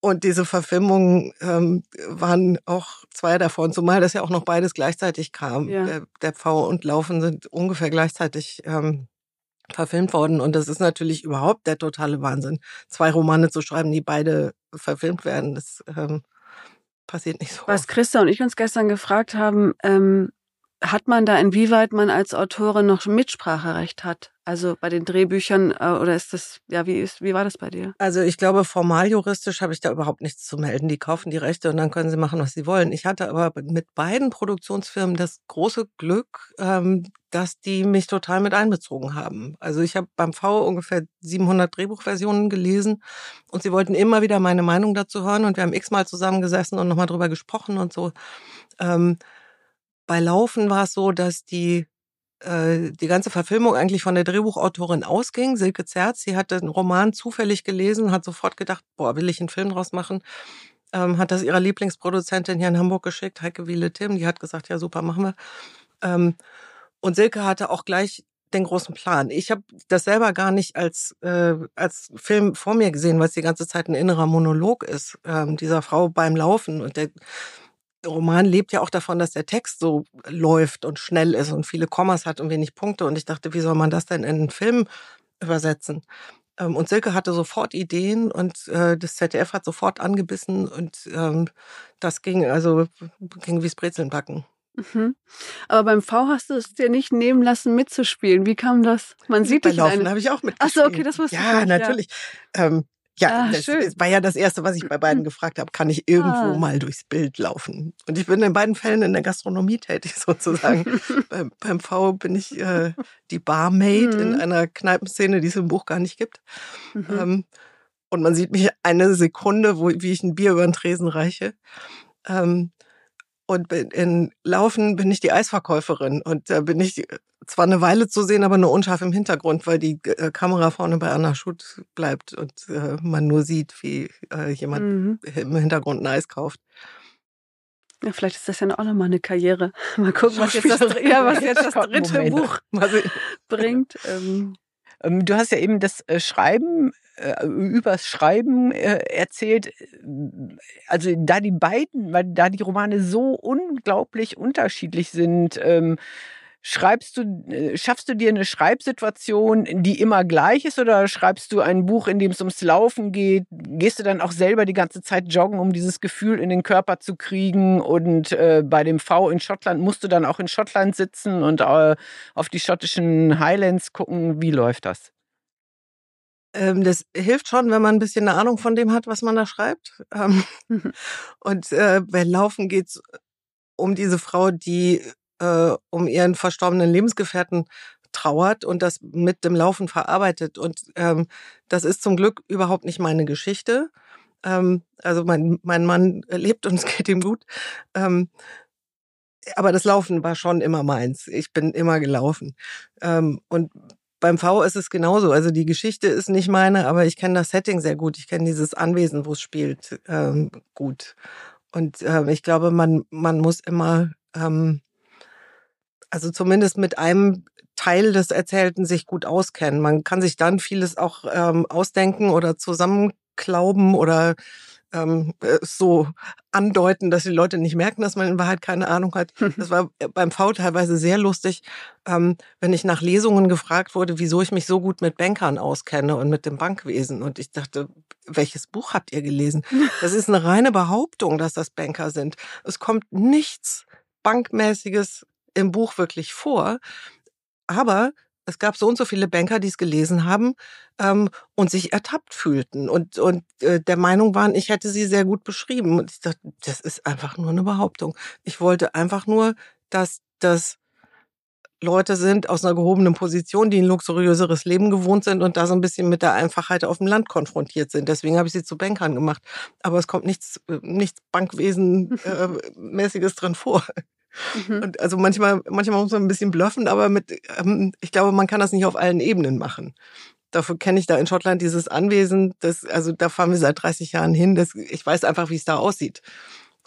und diese Verfilmungen ähm, waren auch zwei davon, zumal das ja auch noch beides gleichzeitig kam. Ja. Der, der V und Laufen sind ungefähr gleichzeitig ähm, verfilmt worden. Und das ist natürlich überhaupt der totale Wahnsinn, zwei Romane zu schreiben, die beide verfilmt werden. Das ähm, passiert nicht so. Was Christa und ich uns gestern gefragt haben, ähm, hat man da, inwieweit man als Autorin noch Mitspracherecht hat? Also bei den Drehbüchern äh, oder ist das, ja, wie ist, wie war das bei dir? Also ich glaube, formal juristisch habe ich da überhaupt nichts zu melden. Die kaufen die Rechte und dann können sie machen, was sie wollen. Ich hatte aber mit beiden Produktionsfirmen das große Glück, ähm, dass die mich total mit einbezogen haben. Also ich habe beim V ungefähr 700 Drehbuchversionen gelesen und sie wollten immer wieder meine Meinung dazu hören und wir haben x-mal zusammengesessen und nochmal drüber gesprochen und so. Bei Laufen war es so, dass die äh, die ganze Verfilmung eigentlich von der Drehbuchautorin ausging, Silke Zerz. Sie hatte den Roman zufällig gelesen, hat sofort gedacht, boah, will ich einen Film draus machen. Ähm, hat das ihrer Lieblingsproduzentin hier in Hamburg geschickt, Heike Wiele Tim. Die hat gesagt, ja super, machen wir. Ähm, und Silke hatte auch gleich den großen Plan. Ich habe das selber gar nicht als äh, als Film vor mir gesehen, weil es die ganze Zeit ein innerer Monolog ist ähm, dieser Frau beim Laufen und der Roman lebt ja auch davon, dass der Text so läuft und schnell ist und viele Kommas hat und wenig Punkte. Und ich dachte, wie soll man das denn in einen Film übersetzen? Ähm, und Silke hatte sofort Ideen und äh, das ZDF hat sofort angebissen und ähm, das ging also ging wie's Brezeln backen. Mhm. Aber beim V hast du es dir nicht nehmen lassen, mitzuspielen. Wie kam das? Man sieht Bei dich Laufen habe ich auch mitgespielt. Ach so, okay, das wusste ja, ich. Natürlich. Ja, ähm, ja, ah, das, das, war ja das Erste, was ich bei beiden gefragt habe. Kann ich irgendwo ah. mal durchs Bild laufen? Und ich bin in beiden Fällen in der Gastronomie tätig sozusagen. beim, beim V bin ich äh, die Barmaid mhm. in einer Kneipenszene, die es im Buch gar nicht gibt. Mhm. Ähm, und man sieht mich eine Sekunde, wo, wie ich ein Bier über den Tresen reiche. Ähm, und in Laufen bin ich die Eisverkäuferin. Und da bin ich zwar eine Weile zu sehen, aber nur unscharf im Hintergrund, weil die äh, Kamera vorne bei Anna Schutt bleibt und äh, man nur sieht, wie äh, jemand mhm. im Hintergrund ein Eis kauft. Ja, vielleicht ist das ja auch nochmal eine Karriere. Mal gucken, was jetzt das, ja, was jetzt das dritte Buch bringt. Ähm. Ähm. Du hast ja eben das äh, Schreiben äh, übers Schreiben äh, erzählt. Also da die beiden, weil da die Romane so unglaublich unterschiedlich sind, ähm, Schreibst du, äh, schaffst du dir eine Schreibsituation, die immer gleich ist, oder schreibst du ein Buch, in dem es ums Laufen geht? Gehst du dann auch selber die ganze Zeit joggen, um dieses Gefühl in den Körper zu kriegen? Und äh, bei dem V in Schottland musst du dann auch in Schottland sitzen und äh, auf die schottischen Highlands gucken. Wie läuft das? Ähm, das hilft schon, wenn man ein bisschen eine Ahnung von dem hat, was man da schreibt. Ähm, und äh, bei Laufen geht's um diese Frau, die äh, um ihren verstorbenen Lebensgefährten trauert und das mit dem Laufen verarbeitet. Und ähm, das ist zum Glück überhaupt nicht meine Geschichte. Ähm, also mein, mein Mann lebt und es geht ihm gut. Ähm, aber das Laufen war schon immer meins. Ich bin immer gelaufen. Ähm, und beim V ist es genauso. Also die Geschichte ist nicht meine, aber ich kenne das Setting sehr gut. Ich kenne dieses Anwesen, wo es spielt, ähm, gut. Und äh, ich glaube, man, man muss immer, ähm, also zumindest mit einem Teil des Erzählten sich gut auskennen. Man kann sich dann vieles auch ähm, ausdenken oder zusammenklauben oder ähm, äh, so andeuten, dass die Leute nicht merken, dass man in Wahrheit keine Ahnung hat. Das war beim V teilweise sehr lustig, ähm, wenn ich nach Lesungen gefragt wurde, wieso ich mich so gut mit Bankern auskenne und mit dem Bankwesen. Und ich dachte, welches Buch habt ihr gelesen? Das ist eine reine Behauptung, dass das Banker sind. Es kommt nichts Bankmäßiges im Buch wirklich vor. Aber es gab so und so viele Banker, die es gelesen haben ähm, und sich ertappt fühlten und, und äh, der Meinung waren, ich hätte sie sehr gut beschrieben. Und ich dachte, das ist einfach nur eine Behauptung. Ich wollte einfach nur, dass das Leute sind aus einer gehobenen Position, die ein luxuriöseres Leben gewohnt sind und da so ein bisschen mit der Einfachheit auf dem Land konfrontiert sind. Deswegen habe ich sie zu Bankern gemacht. Aber es kommt nichts, äh, nichts Bankwesenmäßiges äh, drin vor. Mhm. Und also manchmal, manchmal muss man ein bisschen bluffen, aber mit, ähm, ich glaube, man kann das nicht auf allen Ebenen machen. Dafür kenne ich da in Schottland dieses Anwesen, das, also da fahren wir seit 30 Jahren hin. Das, ich weiß einfach, wie es da aussieht.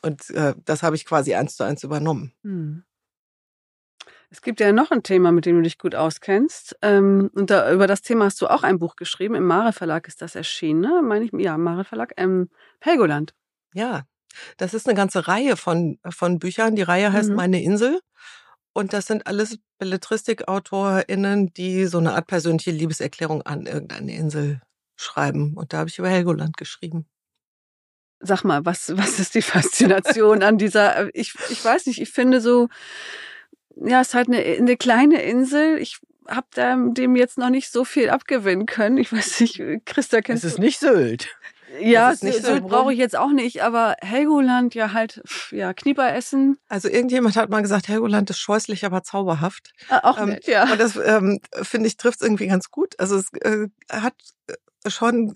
Und äh, das habe ich quasi eins zu eins übernommen. Mhm. Es gibt ja noch ein Thema, mit dem du dich gut auskennst. Ähm, und da, über das Thema hast du auch ein Buch geschrieben. Im Mare Verlag ist das erschienen, ne? Meine ich, ja, im Mare Verlag. Ähm, Helgoland. Ja, das ist eine ganze Reihe von, von Büchern. Die Reihe heißt mhm. Meine Insel. Und das sind alles BelletristikautorInnen, die so eine Art persönliche Liebeserklärung an irgendeine Insel schreiben. Und da habe ich über Helgoland geschrieben. Sag mal, was, was ist die Faszination an dieser, ich, ich weiß nicht, ich finde so, ja, es ist halt eine, eine kleine Insel. Ich habe dem jetzt noch nicht so viel abgewinnen können. Ich weiß nicht, Christa, kennst du? Es ist nicht Sylt. Ja, Sylt so brauche ich jetzt auch nicht, aber Helgoland ja halt, ja, Knieper essen. Also irgendjemand hat mal gesagt, Helgoland ist scheußlich, aber zauberhaft. Ah, auch ähm, nett, ja. Und das, ähm, finde ich, trifft irgendwie ganz gut. Also es äh, hat äh, schon,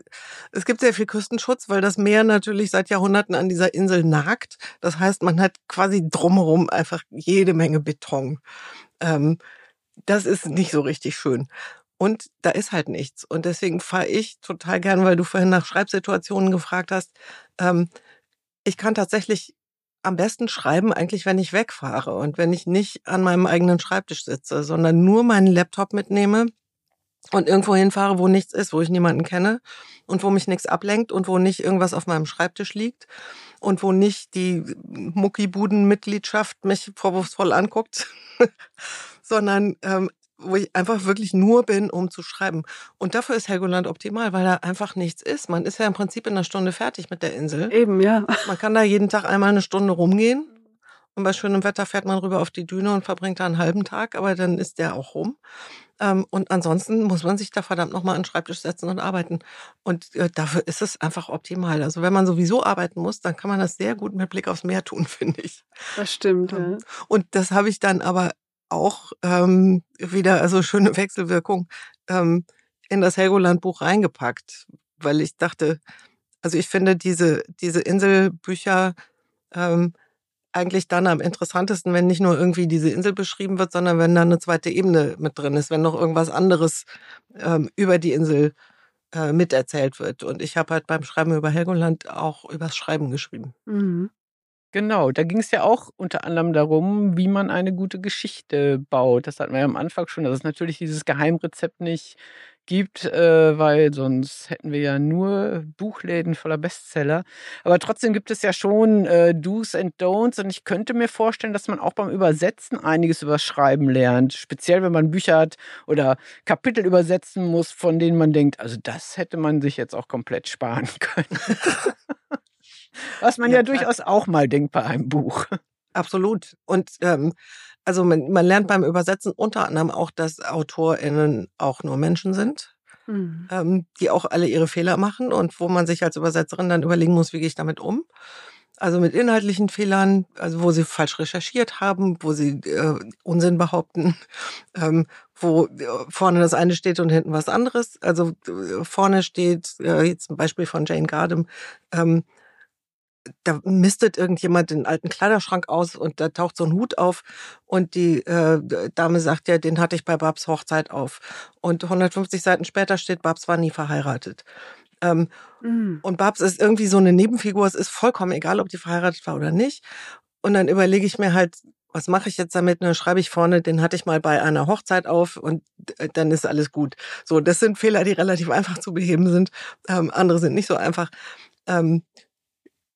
es gibt sehr viel Küstenschutz, weil das Meer natürlich seit Jahrhunderten an dieser Insel nagt. Das heißt, man hat quasi drumherum einfach jede Menge Beton. Ähm, das ist nicht so richtig schön. Und da ist halt nichts. Und deswegen fahre ich total gern, weil du vorhin nach Schreibsituationen gefragt hast. Ähm, ich kann tatsächlich am besten schreiben, eigentlich, wenn ich wegfahre und wenn ich nicht an meinem eigenen Schreibtisch sitze, sondern nur meinen Laptop mitnehme und irgendwo hinfahre, wo nichts ist, wo ich niemanden kenne und wo mich nichts ablenkt und wo nicht irgendwas auf meinem Schreibtisch liegt und wo nicht die Muckibuden-Mitgliedschaft mich vorwurfsvoll anguckt, sondern ähm, wo ich einfach wirklich nur bin, um zu schreiben. Und dafür ist Helgoland optimal, weil da einfach nichts ist. Man ist ja im Prinzip in einer Stunde fertig mit der Insel. Eben, ja. Man kann da jeden Tag einmal eine Stunde rumgehen. Und bei schönem Wetter fährt man rüber auf die Düne und verbringt da einen halben Tag, aber dann ist der auch rum. Ähm, und ansonsten muss man sich da verdammt nochmal an den Schreibtisch setzen und arbeiten. Und äh, dafür ist es einfach optimal. Also wenn man sowieso arbeiten muss, dann kann man das sehr gut mit Blick aufs Meer tun, finde ich. Das stimmt. Ja. Ähm, und das habe ich dann aber auch ähm, wieder, also schöne Wechselwirkung, ähm, in das Helgoland-Buch reingepackt, weil ich dachte, also ich finde diese, diese Inselbücher ähm, eigentlich dann am interessantesten, wenn nicht nur irgendwie diese Insel beschrieben wird, sondern wenn da eine zweite Ebene mit drin ist, wenn noch irgendwas anderes ähm, über die Insel äh, miterzählt wird. Und ich habe halt beim Schreiben über Helgoland auch übers Schreiben geschrieben. Mhm. Genau, da ging es ja auch unter anderem darum, wie man eine gute Geschichte baut. Das hatten wir ja am Anfang schon, dass es natürlich dieses Geheimrezept nicht gibt, äh, weil sonst hätten wir ja nur Buchläden voller Bestseller. Aber trotzdem gibt es ja schon äh, Do's and Don'ts und ich könnte mir vorstellen, dass man auch beim Übersetzen einiges über Schreiben lernt. Speziell, wenn man Bücher hat oder Kapitel übersetzen muss, von denen man denkt, also das hätte man sich jetzt auch komplett sparen können. Was man ja, ja durchaus auch mal denkt bei einem Buch. Absolut. Und ähm, also man, man lernt beim Übersetzen unter anderem auch, dass AutorInnen auch nur Menschen sind, mhm. ähm, die auch alle ihre Fehler machen und wo man sich als Übersetzerin dann überlegen muss, wie gehe ich damit um. Also mit inhaltlichen Fehlern, also wo sie falsch recherchiert haben, wo sie äh, Unsinn behaupten, ähm, wo äh, vorne das eine steht und hinten was anderes. Also äh, vorne steht, äh, jetzt ein Beispiel von Jane Gardem, ähm, da mistet irgendjemand den alten Kleiderschrank aus und da taucht so ein Hut auf und die äh, Dame sagt ja, den hatte ich bei Babs Hochzeit auf. Und 150 Seiten später steht, Babs war nie verheiratet. Ähm, mm. Und Babs ist irgendwie so eine Nebenfigur. Es ist vollkommen egal, ob die verheiratet war oder nicht. Und dann überlege ich mir halt, was mache ich jetzt damit? Und dann schreibe ich vorne, den hatte ich mal bei einer Hochzeit auf und äh, dann ist alles gut. So, das sind Fehler, die relativ einfach zu beheben sind. Ähm, andere sind nicht so einfach. Ähm,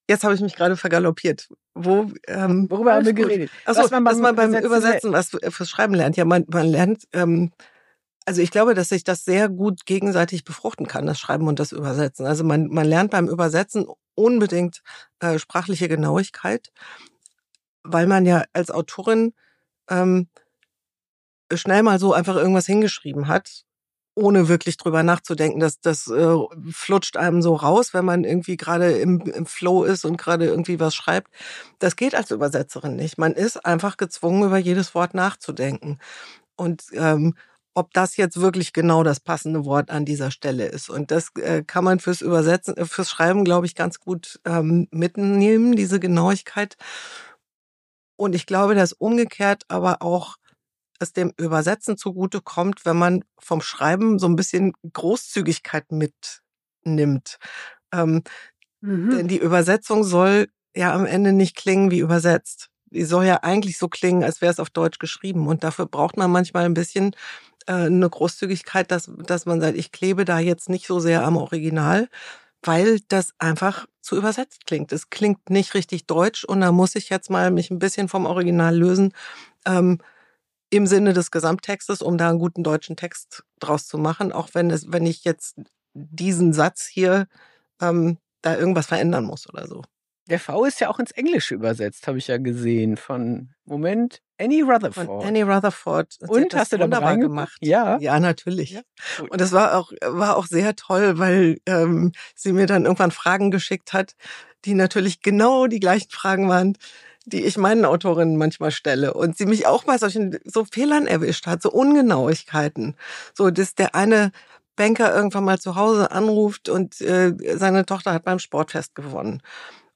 Jetzt habe ich mich gerade vergaloppiert. Wo, ähm, Worüber haben wir geredet? Achso, dass man, dass man beim Übersetzen was fürs Schreiben lernt. Ja, man, man lernt, ähm, also ich glaube, dass sich das sehr gut gegenseitig befruchten kann, das Schreiben und das Übersetzen. Also man, man lernt beim Übersetzen unbedingt äh, sprachliche Genauigkeit, weil man ja als Autorin ähm, schnell mal so einfach irgendwas hingeschrieben hat ohne wirklich drüber nachzudenken. Das, das äh, flutscht einem so raus, wenn man irgendwie gerade im, im Flow ist und gerade irgendwie was schreibt. Das geht als Übersetzerin nicht. Man ist einfach gezwungen, über jedes Wort nachzudenken. Und ähm, ob das jetzt wirklich genau das passende Wort an dieser Stelle ist. Und das äh, kann man fürs Übersetzen, äh, fürs Schreiben, glaube ich, ganz gut ähm, mitnehmen, diese Genauigkeit. Und ich glaube, dass umgekehrt aber auch es dem Übersetzen zugute kommt, wenn man vom Schreiben so ein bisschen Großzügigkeit mitnimmt. Ähm, mhm. Denn die Übersetzung soll ja am Ende nicht klingen wie übersetzt. Die soll ja eigentlich so klingen, als wäre es auf Deutsch geschrieben. Und dafür braucht man manchmal ein bisschen äh, eine Großzügigkeit, dass, dass man sagt, ich klebe da jetzt nicht so sehr am Original, weil das einfach zu übersetzt klingt. Es klingt nicht richtig deutsch und da muss ich jetzt mal mich ein bisschen vom Original lösen. Ähm, im Sinne des Gesamttextes, um da einen guten deutschen Text draus zu machen, auch wenn es, wenn ich jetzt diesen Satz hier ähm, da irgendwas verändern muss oder so. Der V ist ja auch ins Englische übersetzt, habe ich ja gesehen. Von Moment, Annie Rutherford. Von Annie Rutherford. Und hast du da wunderbar gemacht? Ja. Ja, natürlich. Ja. Und das war auch, war auch sehr toll, weil ähm, sie mir dann irgendwann Fragen geschickt hat, die natürlich genau die gleichen Fragen waren, die ich meinen Autorinnen manchmal stelle und sie mich auch bei solchen so Fehlern erwischt hat, so Ungenauigkeiten. So, dass der eine Banker irgendwann mal zu Hause anruft und äh, seine Tochter hat beim Sportfest gewonnen.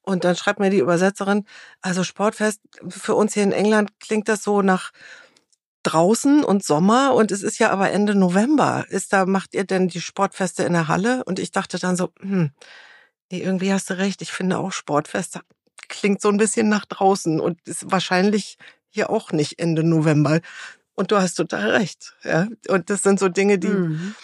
Und dann schreibt mir die Übersetzerin, also Sportfest, für uns hier in England klingt das so nach draußen und Sommer und es ist ja aber Ende November. Ist da, macht ihr denn die Sportfeste in der Halle? Und ich dachte dann so, hm, nee, irgendwie hast du recht, ich finde auch Sportfeste klingt so ein bisschen nach draußen und ist wahrscheinlich hier auch nicht Ende November. Und du hast total recht. Ja? Und das sind so Dinge, die mhm.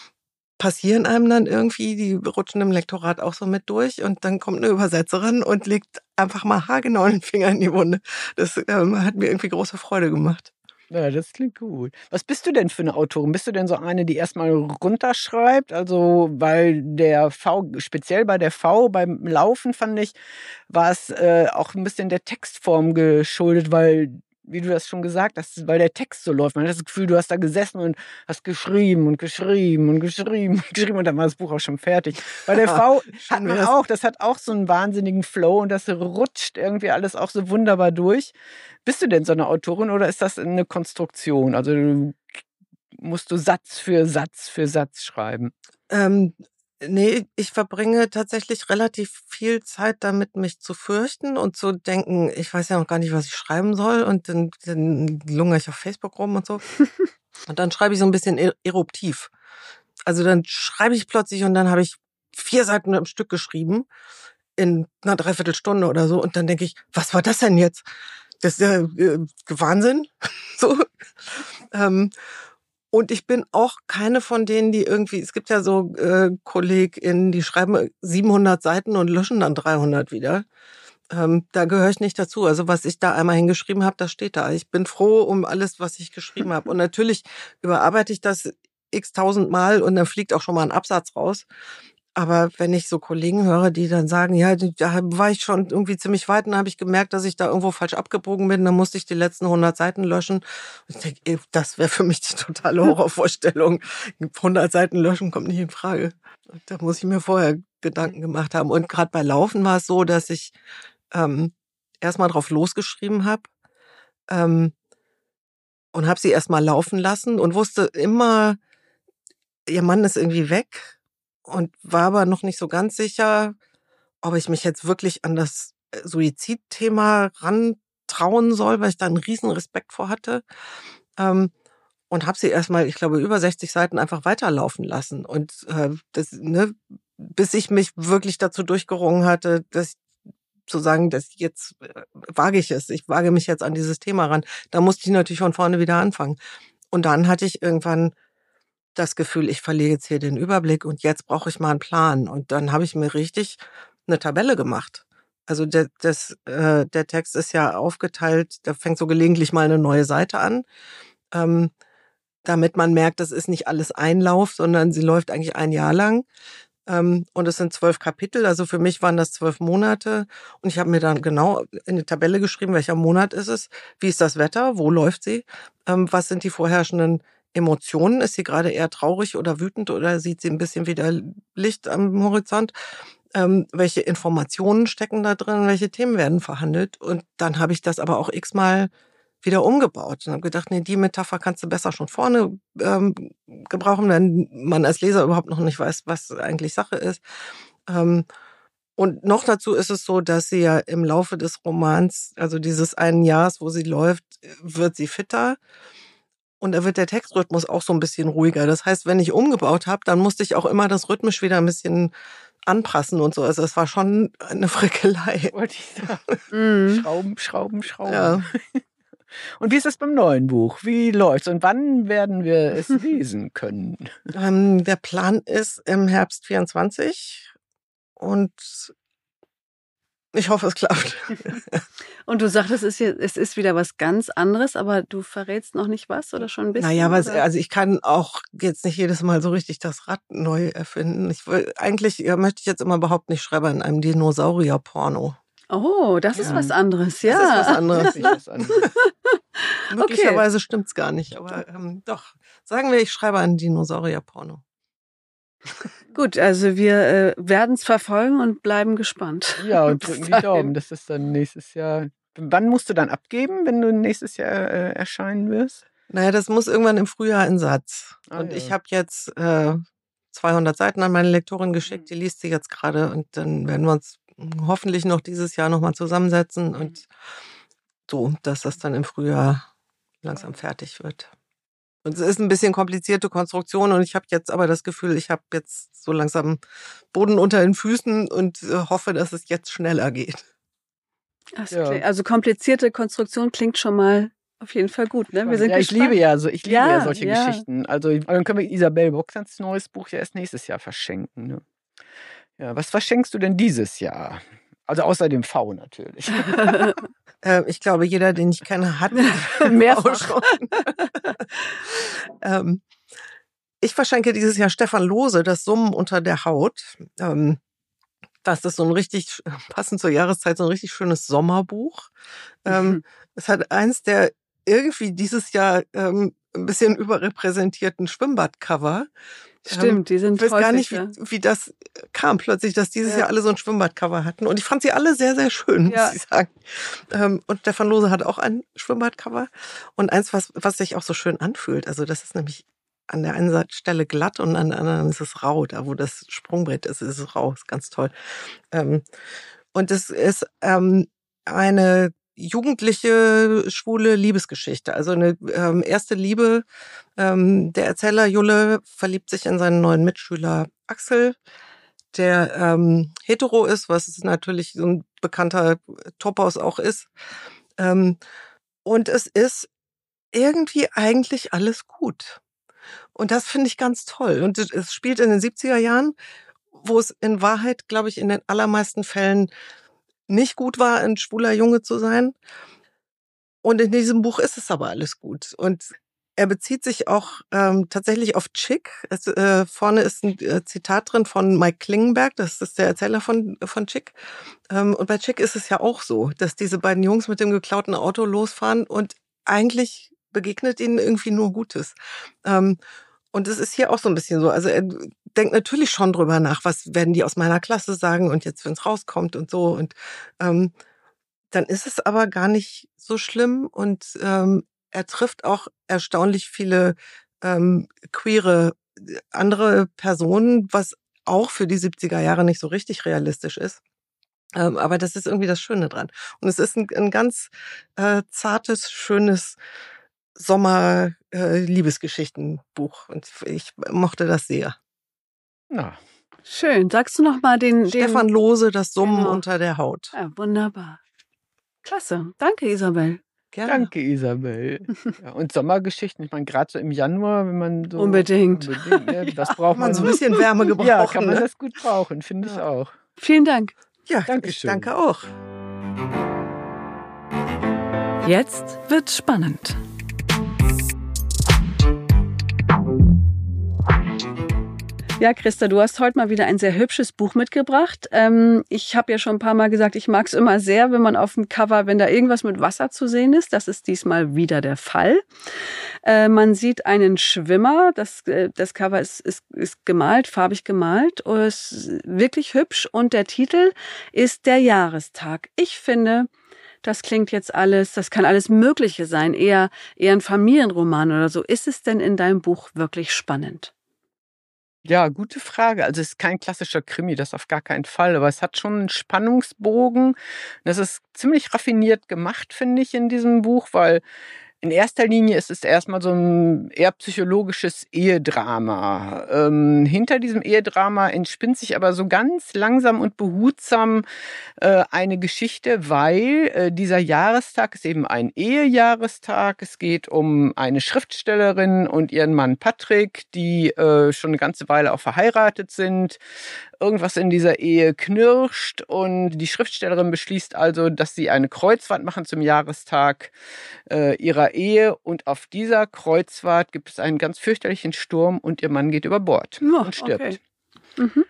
passieren einem dann irgendwie, die rutschen im Lektorat auch so mit durch und dann kommt eine Übersetzerin und legt einfach mal haargenau den Finger in die Wunde. Das ähm, hat mir irgendwie große Freude gemacht. Ja, das klingt gut. Was bist du denn für eine Autorin? Bist du denn so eine, die erstmal runterschreibt? Also, weil der V, speziell bei der V, beim Laufen fand ich, war es äh, auch ein bisschen der Textform geschuldet, weil wie du das schon gesagt hast, weil der Text so läuft. Man hat das Gefühl, du hast da gesessen und hast geschrieben und geschrieben und geschrieben und geschrieben und dann war das Buch auch schon fertig. Bei der V hat man auch, das hat auch so einen wahnsinnigen Flow und das rutscht irgendwie alles auch so wunderbar durch. Bist du denn so eine Autorin oder ist das eine Konstruktion? Also musst du Satz für Satz für Satz schreiben? Ähm, Nee, ich verbringe tatsächlich relativ viel Zeit damit, mich zu fürchten und zu denken, ich weiß ja noch gar nicht, was ich schreiben soll. Und dann, dann lungere ich auf Facebook rum und so. und dann schreibe ich so ein bisschen er eruptiv. Also dann schreibe ich plötzlich und dann habe ich vier Seiten am Stück geschrieben in einer Dreiviertelstunde oder so. Und dann denke ich, was war das denn jetzt? Das ist ja äh, Wahnsinn. so. Ähm, und ich bin auch keine von denen, die irgendwie, es gibt ja so äh, KollegInnen, die schreiben 700 Seiten und löschen dann 300 wieder. Ähm, da gehöre ich nicht dazu. Also was ich da einmal hingeschrieben habe, das steht da. Ich bin froh um alles, was ich geschrieben habe. Und natürlich überarbeite ich das x tausend Mal und dann fliegt auch schon mal ein Absatz raus. Aber wenn ich so Kollegen höre, die dann sagen, ja, da war ich schon irgendwie ziemlich weit und habe ich gemerkt, dass ich da irgendwo falsch abgebogen bin, dann musste ich die letzten 100 Seiten löschen. Und ich denke, das wäre für mich die totale Horrorvorstellung. 100 Seiten löschen kommt nicht in Frage. Da muss ich mir vorher Gedanken gemacht haben. Und gerade bei Laufen war es so, dass ich ähm, erstmal drauf losgeschrieben habe ähm, und habe sie erstmal laufen lassen und wusste immer, ihr Mann ist irgendwie weg und war aber noch nicht so ganz sicher, ob ich mich jetzt wirklich an das Suizidthema rantrauen soll, weil ich da einen riesen Respekt vor hatte. Ähm, und habe sie erstmal, ich glaube, über 60 Seiten einfach weiterlaufen lassen. Und äh, das, ne, bis ich mich wirklich dazu durchgerungen hatte, dass zu sagen, dass jetzt äh, wage ich es, ich wage mich jetzt an dieses Thema ran. Da musste ich natürlich von vorne wieder anfangen. Und dann hatte ich irgendwann das Gefühl, ich verliere jetzt hier den Überblick und jetzt brauche ich mal einen Plan. Und dann habe ich mir richtig eine Tabelle gemacht. Also der, das, äh, der Text ist ja aufgeteilt, da fängt so gelegentlich mal eine neue Seite an. Ähm, damit man merkt, das ist nicht alles Einlauf, sondern sie läuft eigentlich ein Jahr lang. Ähm, und es sind zwölf Kapitel, also für mich waren das zwölf Monate. Und ich habe mir dann genau in die Tabelle geschrieben, welcher Monat ist es, wie ist das Wetter, wo läuft sie, ähm, was sind die vorherrschenden Emotionen, ist sie gerade eher traurig oder wütend oder sieht sie ein bisschen wieder Licht am Horizont? Ähm, welche Informationen stecken da drin, welche Themen werden verhandelt? Und dann habe ich das aber auch x-mal wieder umgebaut und habe gedacht, nee, die Metapher kannst du besser schon vorne ähm, gebrauchen, wenn man als Leser überhaupt noch nicht weiß, was eigentlich Sache ist. Ähm, und noch dazu ist es so, dass sie ja im Laufe des Romans, also dieses einen Jahres, wo sie läuft, wird sie fitter. Und da wird der Textrhythmus auch so ein bisschen ruhiger. Das heißt, wenn ich umgebaut habe, dann musste ich auch immer das rhythmisch wieder ein bisschen anpassen und so. Also es war schon eine Frickelei. Wollte ich sagen. Mm. Schrauben, Schrauben, Schrauben. Ja. Und wie ist es beim neuen Buch? Wie läuft's und wann werden wir es lesen können? Ähm, der Plan ist im Herbst 24 und ich hoffe, es klappt. Und du sagtest, es ist, es ist wieder was ganz anderes, aber du verrätst noch nicht was oder schon ein bisschen? Naja, was, also ich kann auch jetzt nicht jedes Mal so richtig das Rad neu erfinden. Ich will, eigentlich ja, möchte ich jetzt immer überhaupt nicht schreiben in einem Dinosaurier-Porno. Oh, das ist was anderes, ja. Das ist was anderes. was anderes. Möglicherweise okay. stimmt's gar nicht, aber ähm, doch. Sagen wir, ich schreibe einen Dinosaurier-Porno. Gut, also wir äh, werden es verfolgen und bleiben gespannt. Ja, und drücken die Daumen, dass es dann nächstes Jahr. Wann musst du dann abgeben, wenn du nächstes Jahr äh, erscheinen wirst? Naja, das muss irgendwann im Frühjahr in Satz. Ah, und ja. ich habe jetzt äh, 200 Seiten an meine Lektorin geschickt, die liest sie jetzt gerade und dann werden wir uns hoffentlich noch dieses Jahr nochmal zusammensetzen und so, dass das dann im Frühjahr langsam fertig wird. Und es ist ein bisschen komplizierte Konstruktion und ich habe jetzt aber das Gefühl, ich habe jetzt so langsam Boden unter den Füßen und äh, hoffe, dass es jetzt schneller geht. Ja. Also komplizierte Konstruktion klingt schon mal auf jeden Fall gut, ne? Wir sind ja, ich liebe ja so, ich liebe ja, ja solche ja. Geschichten. Also dann können wir Isabel Boxans neues Buch ja erst nächstes Jahr verschenken. Ne? Ja, was verschenkst du denn dieses Jahr? Also außer dem V natürlich. äh, ich glaube, jeder, den ich kenne, hat mehrfach ähm, ich verschenke dieses Jahr Stefan Lose das Summen unter der Haut. Ähm, das ist so ein richtig, passend zur Jahreszeit, so ein richtig schönes Sommerbuch. Ähm, mhm. Es hat eins der irgendwie dieses Jahr ähm, ein bisschen überrepräsentierten Schwimmbadcover. Stimmt, die sind Ich weiß gar nicht, wie, wie das kam plötzlich, dass dieses ja. Jahr alle so ein Schwimmbadcover hatten. Und ich fand sie alle sehr, sehr schön, ja. muss ich sagen. Ähm, und Stefan Lose hat auch ein Schwimmbadcover. Und eins, was, was sich auch so schön anfühlt. Also das ist nämlich an der einen Stelle glatt und an der anderen ist es rau. Da, wo das Sprungbrett ist, ist es rau. Ist ganz toll. Ähm, und es ist ähm, eine jugendliche schwule Liebesgeschichte. Also eine ähm, erste Liebe. Ähm, der Erzähler Julle verliebt sich in seinen neuen Mitschüler Axel, der ähm, hetero ist, was natürlich so ein bekannter Topos auch ist. Ähm, und es ist irgendwie eigentlich alles gut. Und das finde ich ganz toll. Und es spielt in den 70er Jahren, wo es in Wahrheit, glaube ich, in den allermeisten Fällen nicht gut war, ein schwuler Junge zu sein. Und in diesem Buch ist es aber alles gut. Und er bezieht sich auch ähm, tatsächlich auf Chick. Es, äh, vorne ist ein äh, Zitat drin von Mike Klingenberg, das ist der Erzähler von, von Chick. Ähm, und bei Chick ist es ja auch so, dass diese beiden Jungs mit dem geklauten Auto losfahren und eigentlich begegnet ihnen irgendwie nur Gutes. Ähm, und es ist hier auch so ein bisschen so. Also er denkt natürlich schon drüber nach, was werden die aus meiner Klasse sagen und jetzt, wenn es rauskommt und so. Und ähm, dann ist es aber gar nicht so schlimm und ähm, er trifft auch erstaunlich viele ähm, queere äh, andere Personen, was auch für die 70er Jahre nicht so richtig realistisch ist. Ähm, aber das ist irgendwie das Schöne dran. Und es ist ein, ein ganz äh, zartes, schönes Sommer-Liebesgeschichtenbuch. Äh, und ich mochte das sehr. Na. Schön. Sagst du noch mal den, den Stefan Lose, das Summen genau. unter der Haut. Ja, wunderbar. Klasse. Danke, Isabel. Gerne. Danke, Isabel. Ja, und Sommergeschichten, ich meine, gerade so im Januar, wenn man so. Unbedingt. unbedingt ja, das braucht man. so ein bisschen Wärme gebrauchen. Ja, kann man ne? das gut brauchen, finde ich auch. Vielen Dank. Ja, Dankeschön. danke auch. Jetzt wird spannend. Ja, Christa, du hast heute mal wieder ein sehr hübsches Buch mitgebracht. Ähm, ich habe ja schon ein paar Mal gesagt, ich mag es immer sehr, wenn man auf dem Cover, wenn da irgendwas mit Wasser zu sehen ist. Das ist diesmal wieder der Fall. Äh, man sieht einen Schwimmer. Das, äh, das Cover ist, ist, ist gemalt, farbig gemalt. Ist wirklich hübsch. Und der Titel ist Der Jahrestag. Ich finde, das klingt jetzt alles, das kann alles Mögliche sein, eher, eher ein Familienroman oder so. Ist es denn in deinem Buch wirklich spannend? Ja, gute Frage. Also es ist kein klassischer Krimi, das auf gar keinen Fall, aber es hat schon einen Spannungsbogen. Das ist ziemlich raffiniert gemacht, finde ich, in diesem Buch, weil in erster Linie ist es erstmal so ein eher psychologisches Ehedrama. Ähm, hinter diesem Ehedrama entspinnt sich aber so ganz langsam und behutsam äh, eine Geschichte, weil äh, dieser Jahrestag ist eben ein Ehejahrestag. Es geht um eine Schriftstellerin und ihren Mann Patrick, die äh, schon eine ganze Weile auch verheiratet sind irgendwas in dieser Ehe knirscht und die Schriftstellerin beschließt also, dass sie eine Kreuzfahrt machen zum Jahrestag äh, ihrer Ehe und auf dieser Kreuzfahrt gibt es einen ganz fürchterlichen Sturm und ihr Mann geht über Bord oh, und stirbt. Okay. Mhm.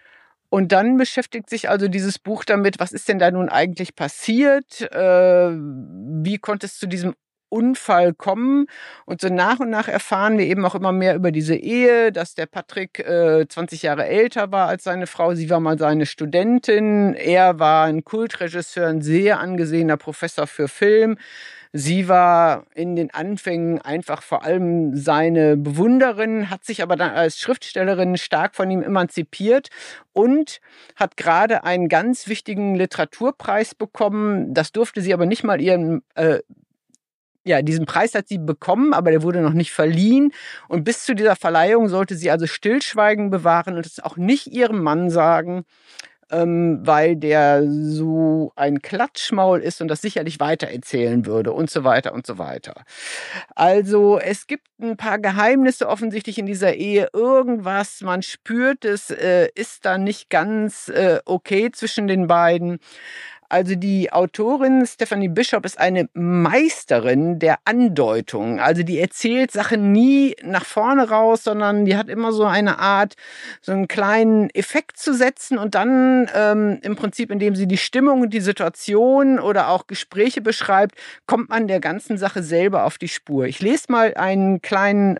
Und dann beschäftigt sich also dieses Buch damit, was ist denn da nun eigentlich passiert? Äh, wie konnte es zu diesem Unfall kommen. Und so nach und nach erfahren wir eben auch immer mehr über diese Ehe, dass der Patrick äh, 20 Jahre älter war als seine Frau. Sie war mal seine Studentin. Er war ein Kultregisseur, ein sehr angesehener Professor für Film. Sie war in den Anfängen einfach vor allem seine Bewunderin, hat sich aber dann als Schriftstellerin stark von ihm emanzipiert und hat gerade einen ganz wichtigen Literaturpreis bekommen. Das durfte sie aber nicht mal ihren äh, ja, diesen Preis hat sie bekommen, aber der wurde noch nicht verliehen. Und bis zu dieser Verleihung sollte sie also Stillschweigen bewahren und es auch nicht ihrem Mann sagen, ähm, weil der so ein Klatschmaul ist und das sicherlich weitererzählen würde und so weiter und so weiter. Also es gibt ein paar Geheimnisse offensichtlich in dieser Ehe. Irgendwas, man spürt es, äh, ist da nicht ganz äh, okay zwischen den beiden. Also die Autorin Stephanie Bishop ist eine Meisterin der Andeutung. Also die erzählt Sachen nie nach vorne raus, sondern die hat immer so eine Art, so einen kleinen Effekt zu setzen und dann ähm, im Prinzip, indem sie die Stimmung und die Situation oder auch Gespräche beschreibt, kommt man der ganzen Sache selber auf die Spur. Ich lese mal einen kleinen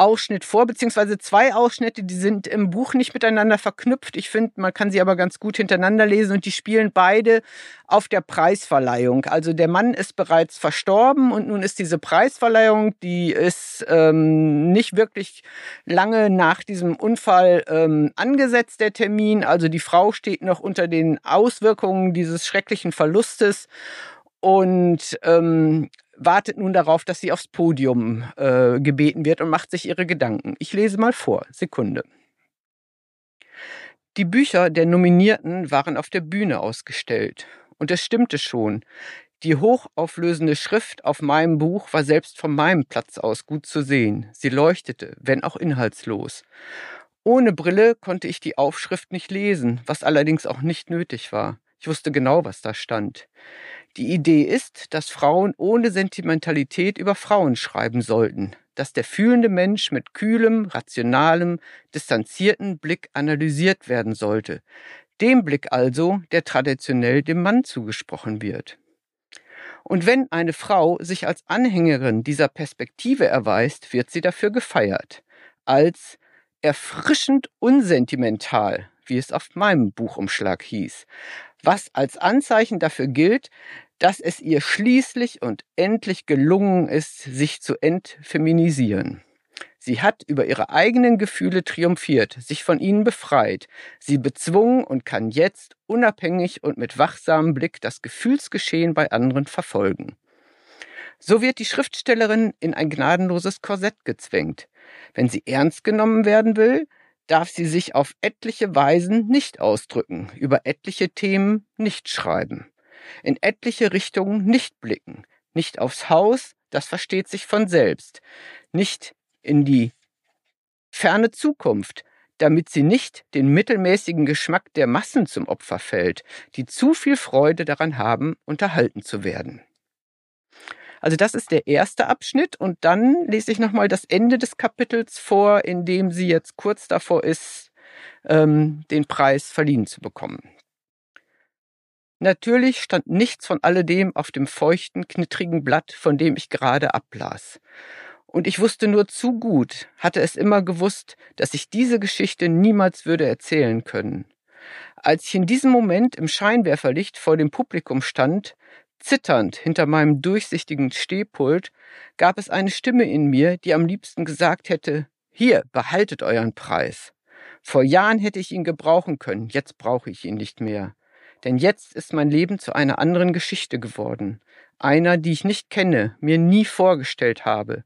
Ausschnitt vor, beziehungsweise zwei Ausschnitte, die sind im Buch nicht miteinander verknüpft. Ich finde, man kann sie aber ganz gut hintereinander lesen und die spielen beide auf der Preisverleihung. Also der Mann ist bereits verstorben und nun ist diese Preisverleihung, die ist ähm, nicht wirklich lange nach diesem Unfall ähm, angesetzt, der Termin. Also die Frau steht noch unter den Auswirkungen dieses schrecklichen Verlustes und ähm, wartet nun darauf, dass sie aufs Podium äh, gebeten wird und macht sich ihre Gedanken. Ich lese mal vor. Sekunde. Die Bücher der Nominierten waren auf der Bühne ausgestellt. Und es stimmte schon. Die hochauflösende Schrift auf meinem Buch war selbst von meinem Platz aus gut zu sehen. Sie leuchtete, wenn auch inhaltslos. Ohne Brille konnte ich die Aufschrift nicht lesen, was allerdings auch nicht nötig war. Ich wusste genau, was da stand. Die Idee ist, dass Frauen ohne Sentimentalität über Frauen schreiben sollten, dass der fühlende Mensch mit kühlem, rationalem, distanzierten Blick analysiert werden sollte. Dem Blick also, der traditionell dem Mann zugesprochen wird. Und wenn eine Frau sich als Anhängerin dieser Perspektive erweist, wird sie dafür gefeiert. Als erfrischend unsentimental, wie es auf meinem Buchumschlag hieß was als Anzeichen dafür gilt, dass es ihr schließlich und endlich gelungen ist, sich zu entfeminisieren. Sie hat über ihre eigenen Gefühle triumphiert, sich von ihnen befreit, sie bezwungen und kann jetzt unabhängig und mit wachsamem Blick das Gefühlsgeschehen bei anderen verfolgen. So wird die Schriftstellerin in ein gnadenloses Korsett gezwängt. Wenn sie ernst genommen werden will, darf sie sich auf etliche Weisen nicht ausdrücken, über etliche Themen nicht schreiben, in etliche Richtungen nicht blicken, nicht aufs Haus, das versteht sich von selbst, nicht in die ferne Zukunft, damit sie nicht den mittelmäßigen Geschmack der Massen zum Opfer fällt, die zu viel Freude daran haben, unterhalten zu werden. Also das ist der erste Abschnitt und dann lese ich nochmal das Ende des Kapitels vor, in dem sie jetzt kurz davor ist, ähm, den Preis verliehen zu bekommen. Natürlich stand nichts von alledem auf dem feuchten, knittrigen Blatt, von dem ich gerade ablas. Und ich wusste nur zu gut, hatte es immer gewusst, dass ich diese Geschichte niemals würde erzählen können. Als ich in diesem Moment im Scheinwerferlicht vor dem Publikum stand, zitternd hinter meinem durchsichtigen Stehpult, gab es eine Stimme in mir, die am liebsten gesagt hätte, hier, behaltet euren Preis. Vor Jahren hätte ich ihn gebrauchen können, jetzt brauche ich ihn nicht mehr. Denn jetzt ist mein Leben zu einer anderen Geschichte geworden. Einer, die ich nicht kenne, mir nie vorgestellt habe,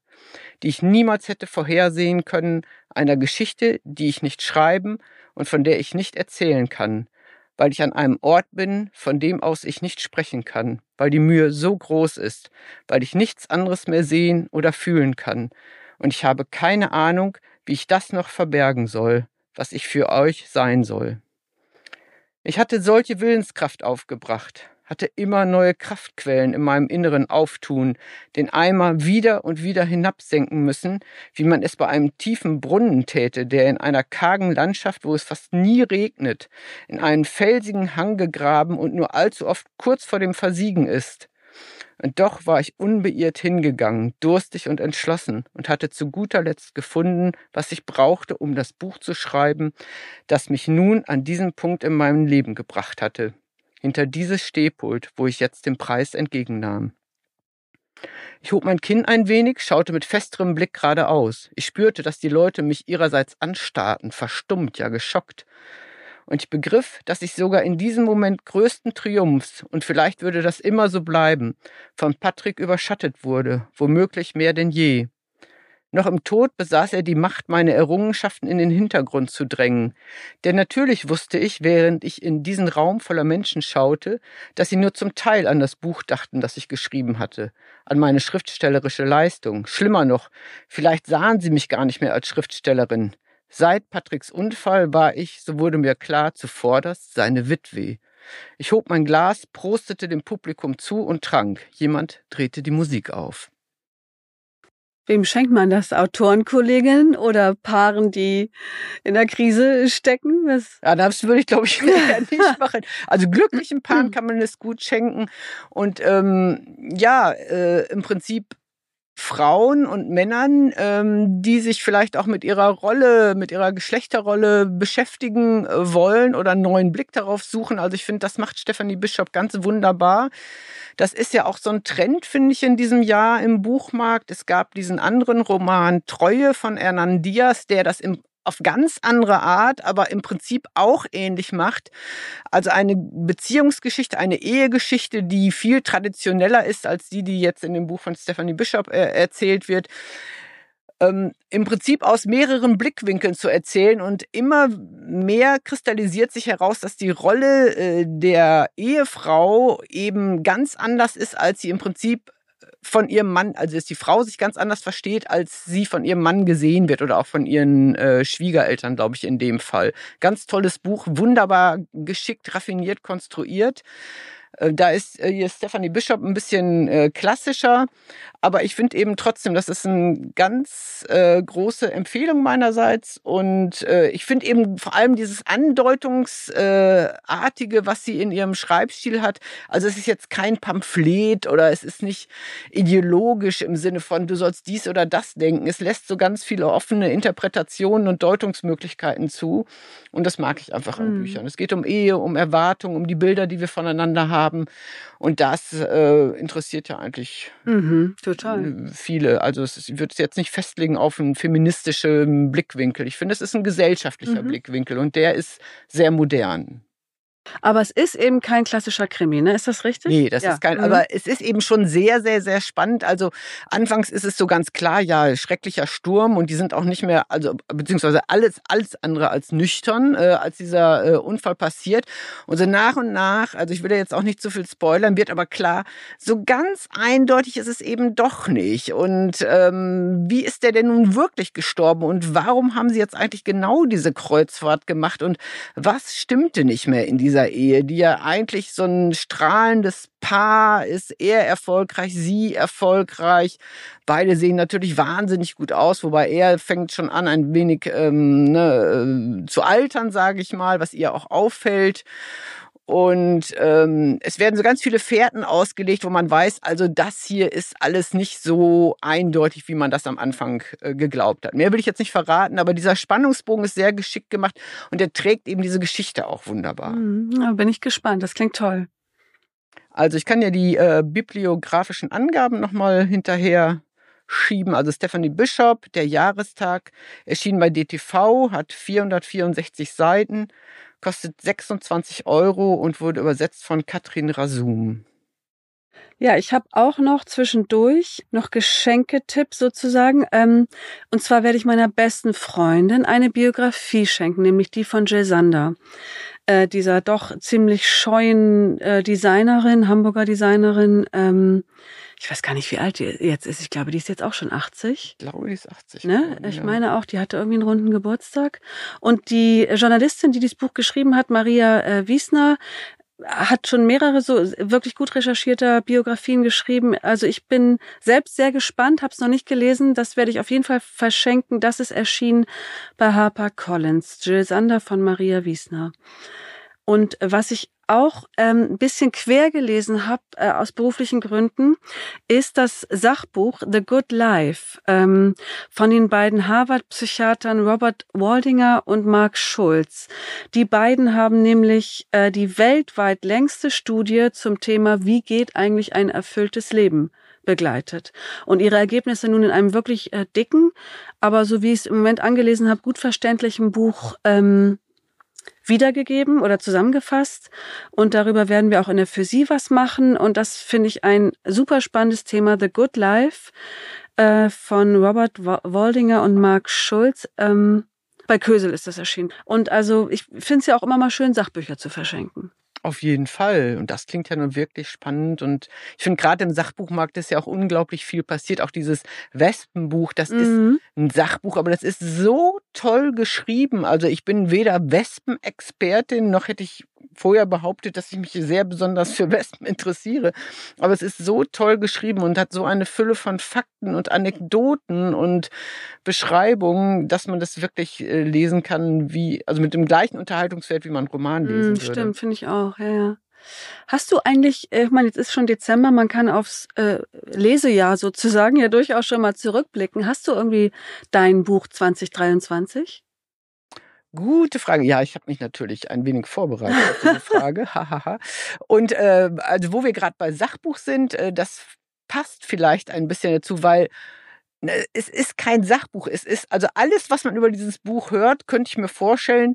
die ich niemals hätte vorhersehen können, einer Geschichte, die ich nicht schreiben und von der ich nicht erzählen kann, weil ich an einem Ort bin, von dem aus ich nicht sprechen kann, weil die Mühe so groß ist, weil ich nichts anderes mehr sehen oder fühlen kann, und ich habe keine Ahnung, wie ich das noch verbergen soll, was ich für euch sein soll. Ich hatte solche Willenskraft aufgebracht, hatte immer neue Kraftquellen in meinem Inneren auftun, den Eimer wieder und wieder hinabsenken müssen, wie man es bei einem tiefen Brunnen täte, der in einer kargen Landschaft, wo es fast nie regnet, in einen felsigen Hang gegraben und nur allzu oft kurz vor dem Versiegen ist. Und doch war ich unbeirrt hingegangen, durstig und entschlossen und hatte zu guter Letzt gefunden, was ich brauchte, um das Buch zu schreiben, das mich nun an diesen Punkt in meinem Leben gebracht hatte hinter dieses Stehpult, wo ich jetzt den Preis entgegennahm. Ich hob mein Kinn ein wenig, schaute mit festerem Blick geradeaus. Ich spürte, dass die Leute mich ihrerseits anstarrten, verstummt, ja geschockt. Und ich begriff, dass ich sogar in diesem Moment größten Triumphs, und vielleicht würde das immer so bleiben, von Patrick überschattet wurde, womöglich mehr denn je. Noch im Tod besaß er die Macht, meine Errungenschaften in den Hintergrund zu drängen. Denn natürlich wusste ich, während ich in diesen Raum voller Menschen schaute, dass sie nur zum Teil an das Buch dachten, das ich geschrieben hatte, an meine schriftstellerische Leistung. Schlimmer noch, vielleicht sahen sie mich gar nicht mehr als Schriftstellerin. Seit Patricks Unfall war ich, so wurde mir klar, zuvorderst seine Witwe. Ich hob mein Glas, prostete dem Publikum zu und trank. Jemand drehte die Musik auf. Wem schenkt man das? Autorenkolleginnen oder Paaren, die in der Krise stecken? Was? Ja, das würde ich, glaube ich, nicht machen. Also glücklichen Paaren kann man es gut schenken. Und ähm, ja, äh, im Prinzip Frauen und Männern, ähm, die sich vielleicht auch mit ihrer Rolle, mit ihrer Geschlechterrolle beschäftigen äh, wollen oder einen neuen Blick darauf suchen. Also ich finde, das macht Stephanie Bishop ganz wunderbar. Das ist ja auch so ein Trend, finde ich, in diesem Jahr im Buchmarkt. Es gab diesen anderen Roman Treue von Hernan Diaz, der das im auf ganz andere Art, aber im Prinzip auch ähnlich macht. Also eine Beziehungsgeschichte, eine Ehegeschichte, die viel traditioneller ist als die, die jetzt in dem Buch von Stephanie Bishop äh, erzählt wird. Ähm, im Prinzip aus mehreren Blickwinkeln zu erzählen und immer mehr kristallisiert sich heraus, dass die Rolle äh, der Ehefrau eben ganz anders ist, als sie im Prinzip von ihrem Mann, also dass die Frau sich ganz anders versteht, als sie von ihrem Mann gesehen wird oder auch von ihren äh, Schwiegereltern, glaube ich, in dem Fall. Ganz tolles Buch, wunderbar geschickt, raffiniert konstruiert. Äh, da ist äh, hier Stephanie Bishop ein bisschen äh, klassischer, aber ich finde eben trotzdem, das ist eine ganz große Empfehlung meinerseits und ich finde eben vor allem dieses Andeutungsartige, was sie in ihrem Schreibstil hat. Also es ist jetzt kein Pamphlet oder es ist nicht ideologisch im Sinne von, du sollst dies oder das denken. Es lässt so ganz viele offene Interpretationen und Deutungsmöglichkeiten zu und das mag ich einfach an mhm. Büchern. Es geht um Ehe, um Erwartung, um die Bilder, die wir voneinander haben haben. Und das äh, interessiert ja eigentlich mhm, total. viele. Also es wird es jetzt nicht festlegen auf einen feministischen Blickwinkel. Ich finde, es ist ein gesellschaftlicher mhm. Blickwinkel und der ist sehr modern. Aber es ist eben kein klassischer Krimi, ne? Ist das richtig? Nee, das ja. ist kein, mhm. aber es ist eben schon sehr, sehr, sehr spannend. Also anfangs ist es so ganz klar, ja, schrecklicher Sturm und die sind auch nicht mehr, also beziehungsweise alles, alles andere als nüchtern, äh, als dieser äh, Unfall passiert. Und so nach und nach, also ich will ja jetzt auch nicht zu viel spoilern, wird aber klar, so ganz eindeutig ist es eben doch nicht. Und ähm, wie ist der denn nun wirklich gestorben und warum haben sie jetzt eigentlich genau diese Kreuzfahrt gemacht und was stimmte nicht mehr in dieser dieser Ehe, die ja eigentlich so ein strahlendes Paar ist, er erfolgreich, sie erfolgreich. Beide sehen natürlich wahnsinnig gut aus, wobei er fängt schon an, ein wenig ähm, ne, äh, zu altern, sage ich mal, was ihr auch auffällt. Und ähm, es werden so ganz viele Fährten ausgelegt, wo man weiß, also das hier ist alles nicht so eindeutig, wie man das am Anfang äh, geglaubt hat. Mehr will ich jetzt nicht verraten, aber dieser Spannungsbogen ist sehr geschickt gemacht und der trägt eben diese Geschichte auch wunderbar. Mhm, bin ich gespannt, das klingt toll. Also ich kann ja die äh, bibliografischen Angaben nochmal hinterher schieben. Also Stephanie Bishop, der Jahrestag, erschien bei DTV, hat 464 Seiten kostet 26 Euro und wurde übersetzt von Katrin Rasum. Ja, ich habe auch noch zwischendurch noch Geschenketipps sozusagen. Ähm, und zwar werde ich meiner besten Freundin eine Biografie schenken, nämlich die von Jill Sander. Äh, dieser doch ziemlich scheuen äh, Designerin, Hamburger Designerin. Ähm, ich weiß gar nicht, wie alt die jetzt ist. Ich glaube, die ist jetzt auch schon 80. Ich glaube, die ist 80. Ne? Ich ja. meine auch, die hatte irgendwie einen runden Geburtstag. Und die Journalistin, die dieses Buch geschrieben hat, Maria äh, Wiesner, hat schon mehrere so wirklich gut recherchierte Biografien geschrieben. Also ich bin selbst sehr gespannt, habe es noch nicht gelesen. Das werde ich auf jeden Fall verschenken. Das ist erschienen bei Harper Collins, Jill Sander von Maria Wiesner. Und was ich auch ähm, ein bisschen quer gelesen habe äh, aus beruflichen Gründen, ist das Sachbuch The Good Life ähm, von den beiden Harvard-Psychiatern Robert Waldinger und Mark Schulz. Die beiden haben nämlich äh, die weltweit längste Studie zum Thema, wie geht eigentlich ein erfülltes Leben begleitet. Und ihre Ergebnisse nun in einem wirklich äh, dicken, aber so wie ich es im Moment angelesen habe, gut verständlichen Buch ähm, wiedergegeben oder zusammengefasst. Und darüber werden wir auch in der Für Sie was machen. Und das finde ich ein super spannendes Thema, The Good Life äh, von Robert Waldinger und Mark Schulz. Ähm, bei Kösel ist das erschienen. Und also ich finde es ja auch immer mal schön, Sachbücher zu verschenken. Auf jeden Fall. Und das klingt ja nun wirklich spannend. Und ich finde, gerade im Sachbuchmarkt ist ja auch unglaublich viel passiert. Auch dieses Wespenbuch, das mhm. ist ein Sachbuch, aber das ist so toll geschrieben. Also ich bin weder Wespenexpertin, noch hätte ich vorher behauptet, dass ich mich sehr besonders für Wespen interessiere. Aber es ist so toll geschrieben und hat so eine Fülle von Fakten und Anekdoten und Beschreibungen, dass man das wirklich äh, lesen kann, wie, also mit dem gleichen Unterhaltungswert, wie man einen Roman lesen mm, würde. Stimmt, finde ich auch, ja, ja. Hast du eigentlich, äh, ich meine, jetzt ist schon Dezember, man kann aufs äh, Lesejahr sozusagen ja durchaus schon mal zurückblicken. Hast du irgendwie dein Buch 2023? Gute Frage. Ja, ich habe mich natürlich ein wenig vorbereitet auf diese Frage. Und äh, also wo wir gerade bei Sachbuch sind, äh, das passt vielleicht ein bisschen dazu, weil ne, es ist kein Sachbuch. Es ist also alles, was man über dieses Buch hört, könnte ich mir vorstellen,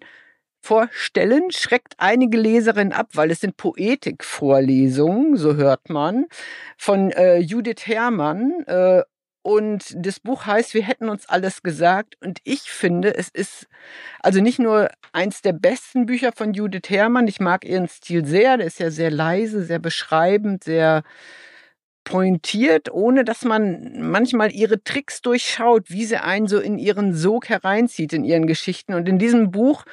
vorstellen, schreckt einige Leserinnen ab, weil es sind Poetikvorlesungen, so hört man, von äh, Judith Herrmann. Äh, und das Buch heißt, wir hätten uns alles gesagt. Und ich finde, es ist also nicht nur eins der besten Bücher von Judith Herrmann. Ich mag ihren Stil sehr. Der ist ja sehr leise, sehr beschreibend, sehr pointiert, ohne dass man manchmal ihre Tricks durchschaut, wie sie einen so in ihren Sog hereinzieht in ihren Geschichten. Und in diesem Buch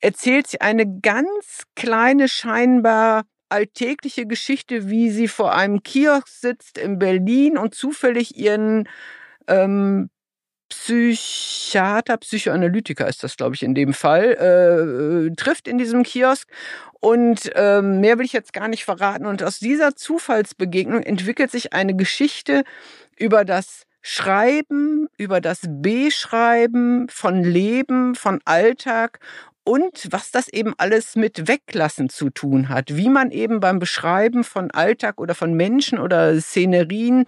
erzählt sie eine ganz kleine, scheinbar alltägliche Geschichte, wie sie vor einem Kiosk sitzt in Berlin und zufällig ihren ähm, Psychiater, Psychoanalytiker ist das, glaube ich, in dem Fall, äh, trifft in diesem Kiosk. Und ähm, mehr will ich jetzt gar nicht verraten. Und aus dieser Zufallsbegegnung entwickelt sich eine Geschichte über das Schreiben, über das Beschreiben von Leben, von Alltag und was das eben alles mit Weglassen zu tun hat, wie man eben beim Beschreiben von Alltag oder von Menschen oder Szenerien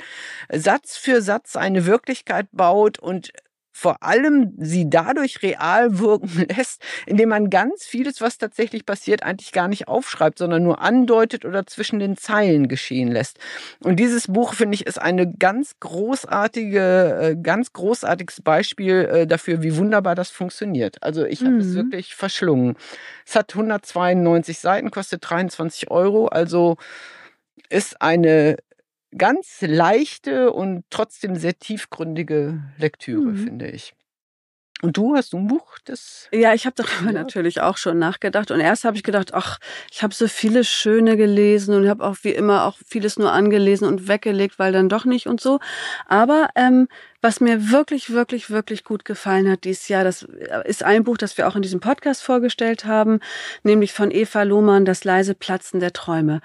Satz für Satz eine Wirklichkeit baut und vor allem sie dadurch real wirken lässt, indem man ganz vieles, was tatsächlich passiert, eigentlich gar nicht aufschreibt, sondern nur andeutet oder zwischen den Zeilen geschehen lässt. Und dieses Buch, finde ich, ist eine ganz großartige, äh, ganz großartiges Beispiel äh, dafür, wie wunderbar das funktioniert. Also ich habe mhm. es wirklich verschlungen. Es hat 192 Seiten, kostet 23 Euro, also ist eine ganz leichte und trotzdem sehr tiefgründige Lektüre, mhm. finde ich. Und du hast du ein Buch, das? Ja, ich habe darüber ja. natürlich auch schon nachgedacht. Und erst habe ich gedacht, ach, ich habe so viele schöne gelesen und habe auch wie immer auch vieles nur angelesen und weggelegt, weil dann doch nicht und so. Aber ähm, was mir wirklich, wirklich, wirklich gut gefallen hat dieses Jahr, das ist ein Buch, das wir auch in diesem Podcast vorgestellt haben, nämlich von Eva Lohmann, Das leise Platzen der Träume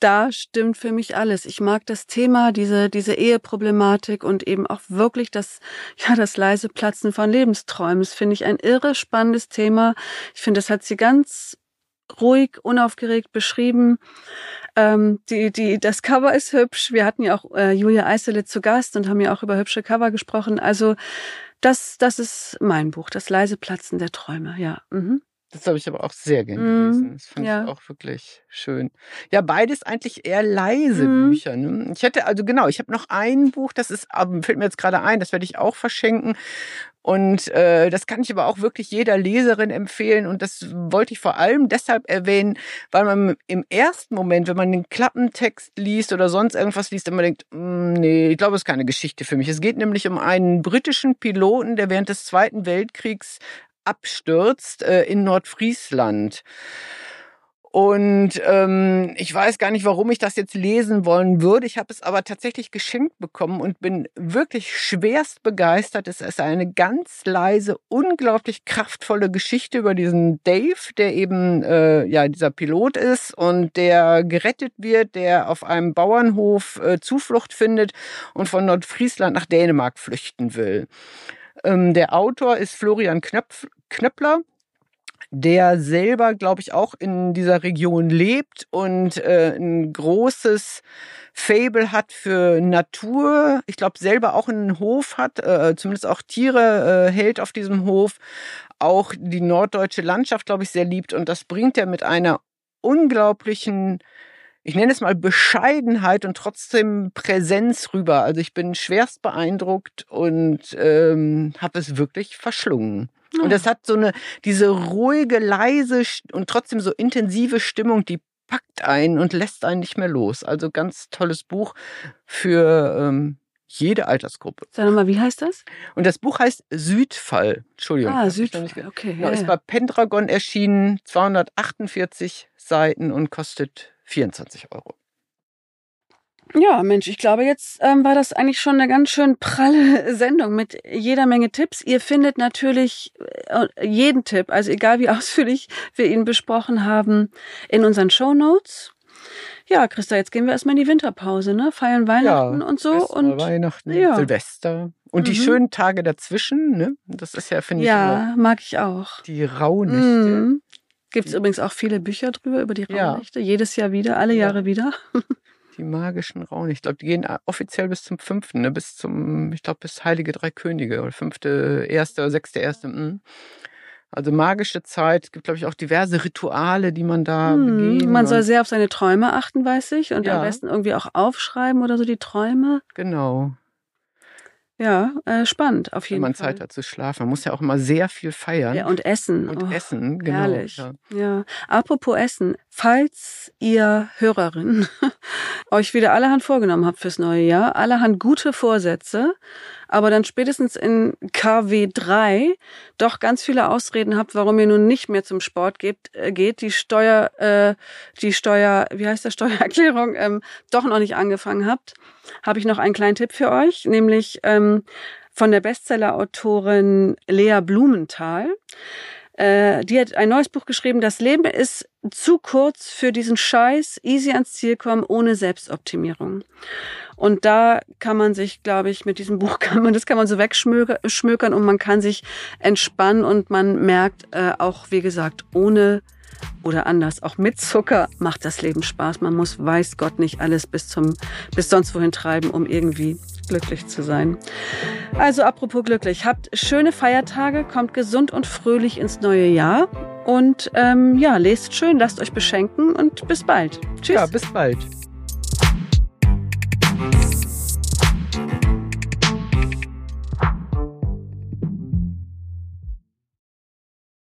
da stimmt für mich alles. Ich mag das Thema, diese, diese Eheproblematik und eben auch wirklich das, ja, das leise Platzen von Lebensträumen. Das finde ich ein irre spannendes Thema. Ich finde, das hat sie ganz ruhig, unaufgeregt beschrieben. Ähm, die, die, das Cover ist hübsch. Wir hatten ja auch äh, Julia Eisele zu Gast und haben ja auch über hübsche Cover gesprochen. Also das, das ist mein Buch, das leise Platzen der Träume, ja. Mhm. Das habe ich aber auch sehr gern gelesen. Mm, das fand ja. ich auch wirklich schön. Ja, beides eigentlich eher leise mm. Bücher. Ne? Ich hätte, also genau, ich habe noch ein Buch, das ist, fällt mir jetzt gerade ein, das werde ich auch verschenken. Und äh, das kann ich aber auch wirklich jeder Leserin empfehlen. Und das wollte ich vor allem deshalb erwähnen, weil man im ersten Moment, wenn man den Klappentext liest oder sonst irgendwas liest, immer denkt, mm, nee, ich glaube, es ist keine Geschichte für mich. Es geht nämlich um einen britischen Piloten, der während des Zweiten Weltkriegs abstürzt äh, in Nordfriesland. Und ähm, ich weiß gar nicht, warum ich das jetzt lesen wollen würde. Ich habe es aber tatsächlich geschenkt bekommen und bin wirklich schwerst begeistert. Es ist eine ganz leise, unglaublich kraftvolle Geschichte über diesen Dave, der eben äh, ja dieser Pilot ist und der gerettet wird, der auf einem Bauernhof äh, Zuflucht findet und von Nordfriesland nach Dänemark flüchten will. Ähm, der Autor ist Florian Knöpf, Knöppler der selber, glaube ich, auch in dieser Region lebt und äh, ein großes Fable hat für Natur. Ich glaube, selber auch einen Hof hat, äh, zumindest auch Tiere äh, hält auf diesem Hof. Auch die norddeutsche Landschaft, glaube ich, sehr liebt. Und das bringt er mit einer unglaublichen ich nenne es mal Bescheidenheit und trotzdem Präsenz rüber. Also ich bin schwerst beeindruckt und ähm, habe es wirklich verschlungen. Ja. Und es hat so eine, diese ruhige, leise und trotzdem so intensive Stimmung, die packt einen und lässt einen nicht mehr los. Also ganz tolles Buch für ähm, jede Altersgruppe. Sag mal, wie heißt das? Und das Buch heißt Südfall. Entschuldigung. Ah, Südfall. Okay. Genau, ja, ist bei Pendragon erschienen, 248 Seiten und kostet 24 Euro. Ja, Mensch, ich glaube, jetzt ähm, war das eigentlich schon eine ganz schön pralle Sendung mit jeder Menge Tipps. Ihr findet natürlich äh, jeden Tipp, also egal wie ausführlich wir ihn besprochen haben, in unseren Show Notes. Ja, Christa, jetzt gehen wir erstmal in die Winterpause, ne? Feiern Weihnachten ja, und so. Und Weihnachten, ja. Silvester. Und mhm. die schönen Tage dazwischen, ne? Das ist ja, finde ich. Ja, mag ich auch. Die Rauhnächte. Mhm. Gibt es übrigens auch viele Bücher drüber, über die Rauhnächte. Ja. Jedes Jahr wieder, alle Jahre wieder. die magischen Rauhnächte. Ich glaube, die gehen offiziell bis zum fünften, ne? bis zum, ich glaube, bis Heilige Drei Könige oder fünfte, erste oder sechste, erste. Mh. Also magische Zeit, es gibt, glaube ich, auch diverse Rituale, die man da hm, begehen. Man soll sehr auf seine Träume achten, weiß ich, und ja. am besten irgendwie auch aufschreiben oder so die Träume. Genau. Ja, äh, spannend, auf jeden Wenn man Fall. Zeit hat zu schlafen. Man muss ja auch immer sehr viel feiern. Ja, und essen. Und oh, essen, genau. Herrlich. Ja. ja. Apropos Essen. Falls ihr Hörerinnen euch wieder allerhand vorgenommen habt fürs neue Jahr, allerhand gute Vorsätze, aber dann spätestens in KW 3 doch ganz viele Ausreden habt, warum ihr nun nicht mehr zum Sport geht, äh, geht die Steuer, äh, die Steuer, wie heißt der Steuererklärung, ähm, doch noch nicht angefangen habt, habe ich noch einen kleinen Tipp für euch, nämlich ähm, von der Bestseller-Autorin Lea Blumenthal. Äh, die hat ein neues Buch geschrieben, Das Leben ist zu kurz für diesen Scheiß, easy ans Ziel kommen, ohne Selbstoptimierung. Und da kann man sich, glaube ich, mit diesem Buch kann man, das kann man so wegschmökern und man kann sich entspannen und man merkt äh, auch, wie gesagt, ohne oder anders, auch mit Zucker macht das Leben Spaß. Man muss, weiß Gott, nicht alles bis zum, bis sonst wohin treiben, um irgendwie glücklich zu sein. Also apropos glücklich, habt schöne Feiertage, kommt gesund und fröhlich ins neue Jahr und ähm, ja, lest schön, lasst euch beschenken und bis bald. Tschüss. Ja, bis bald.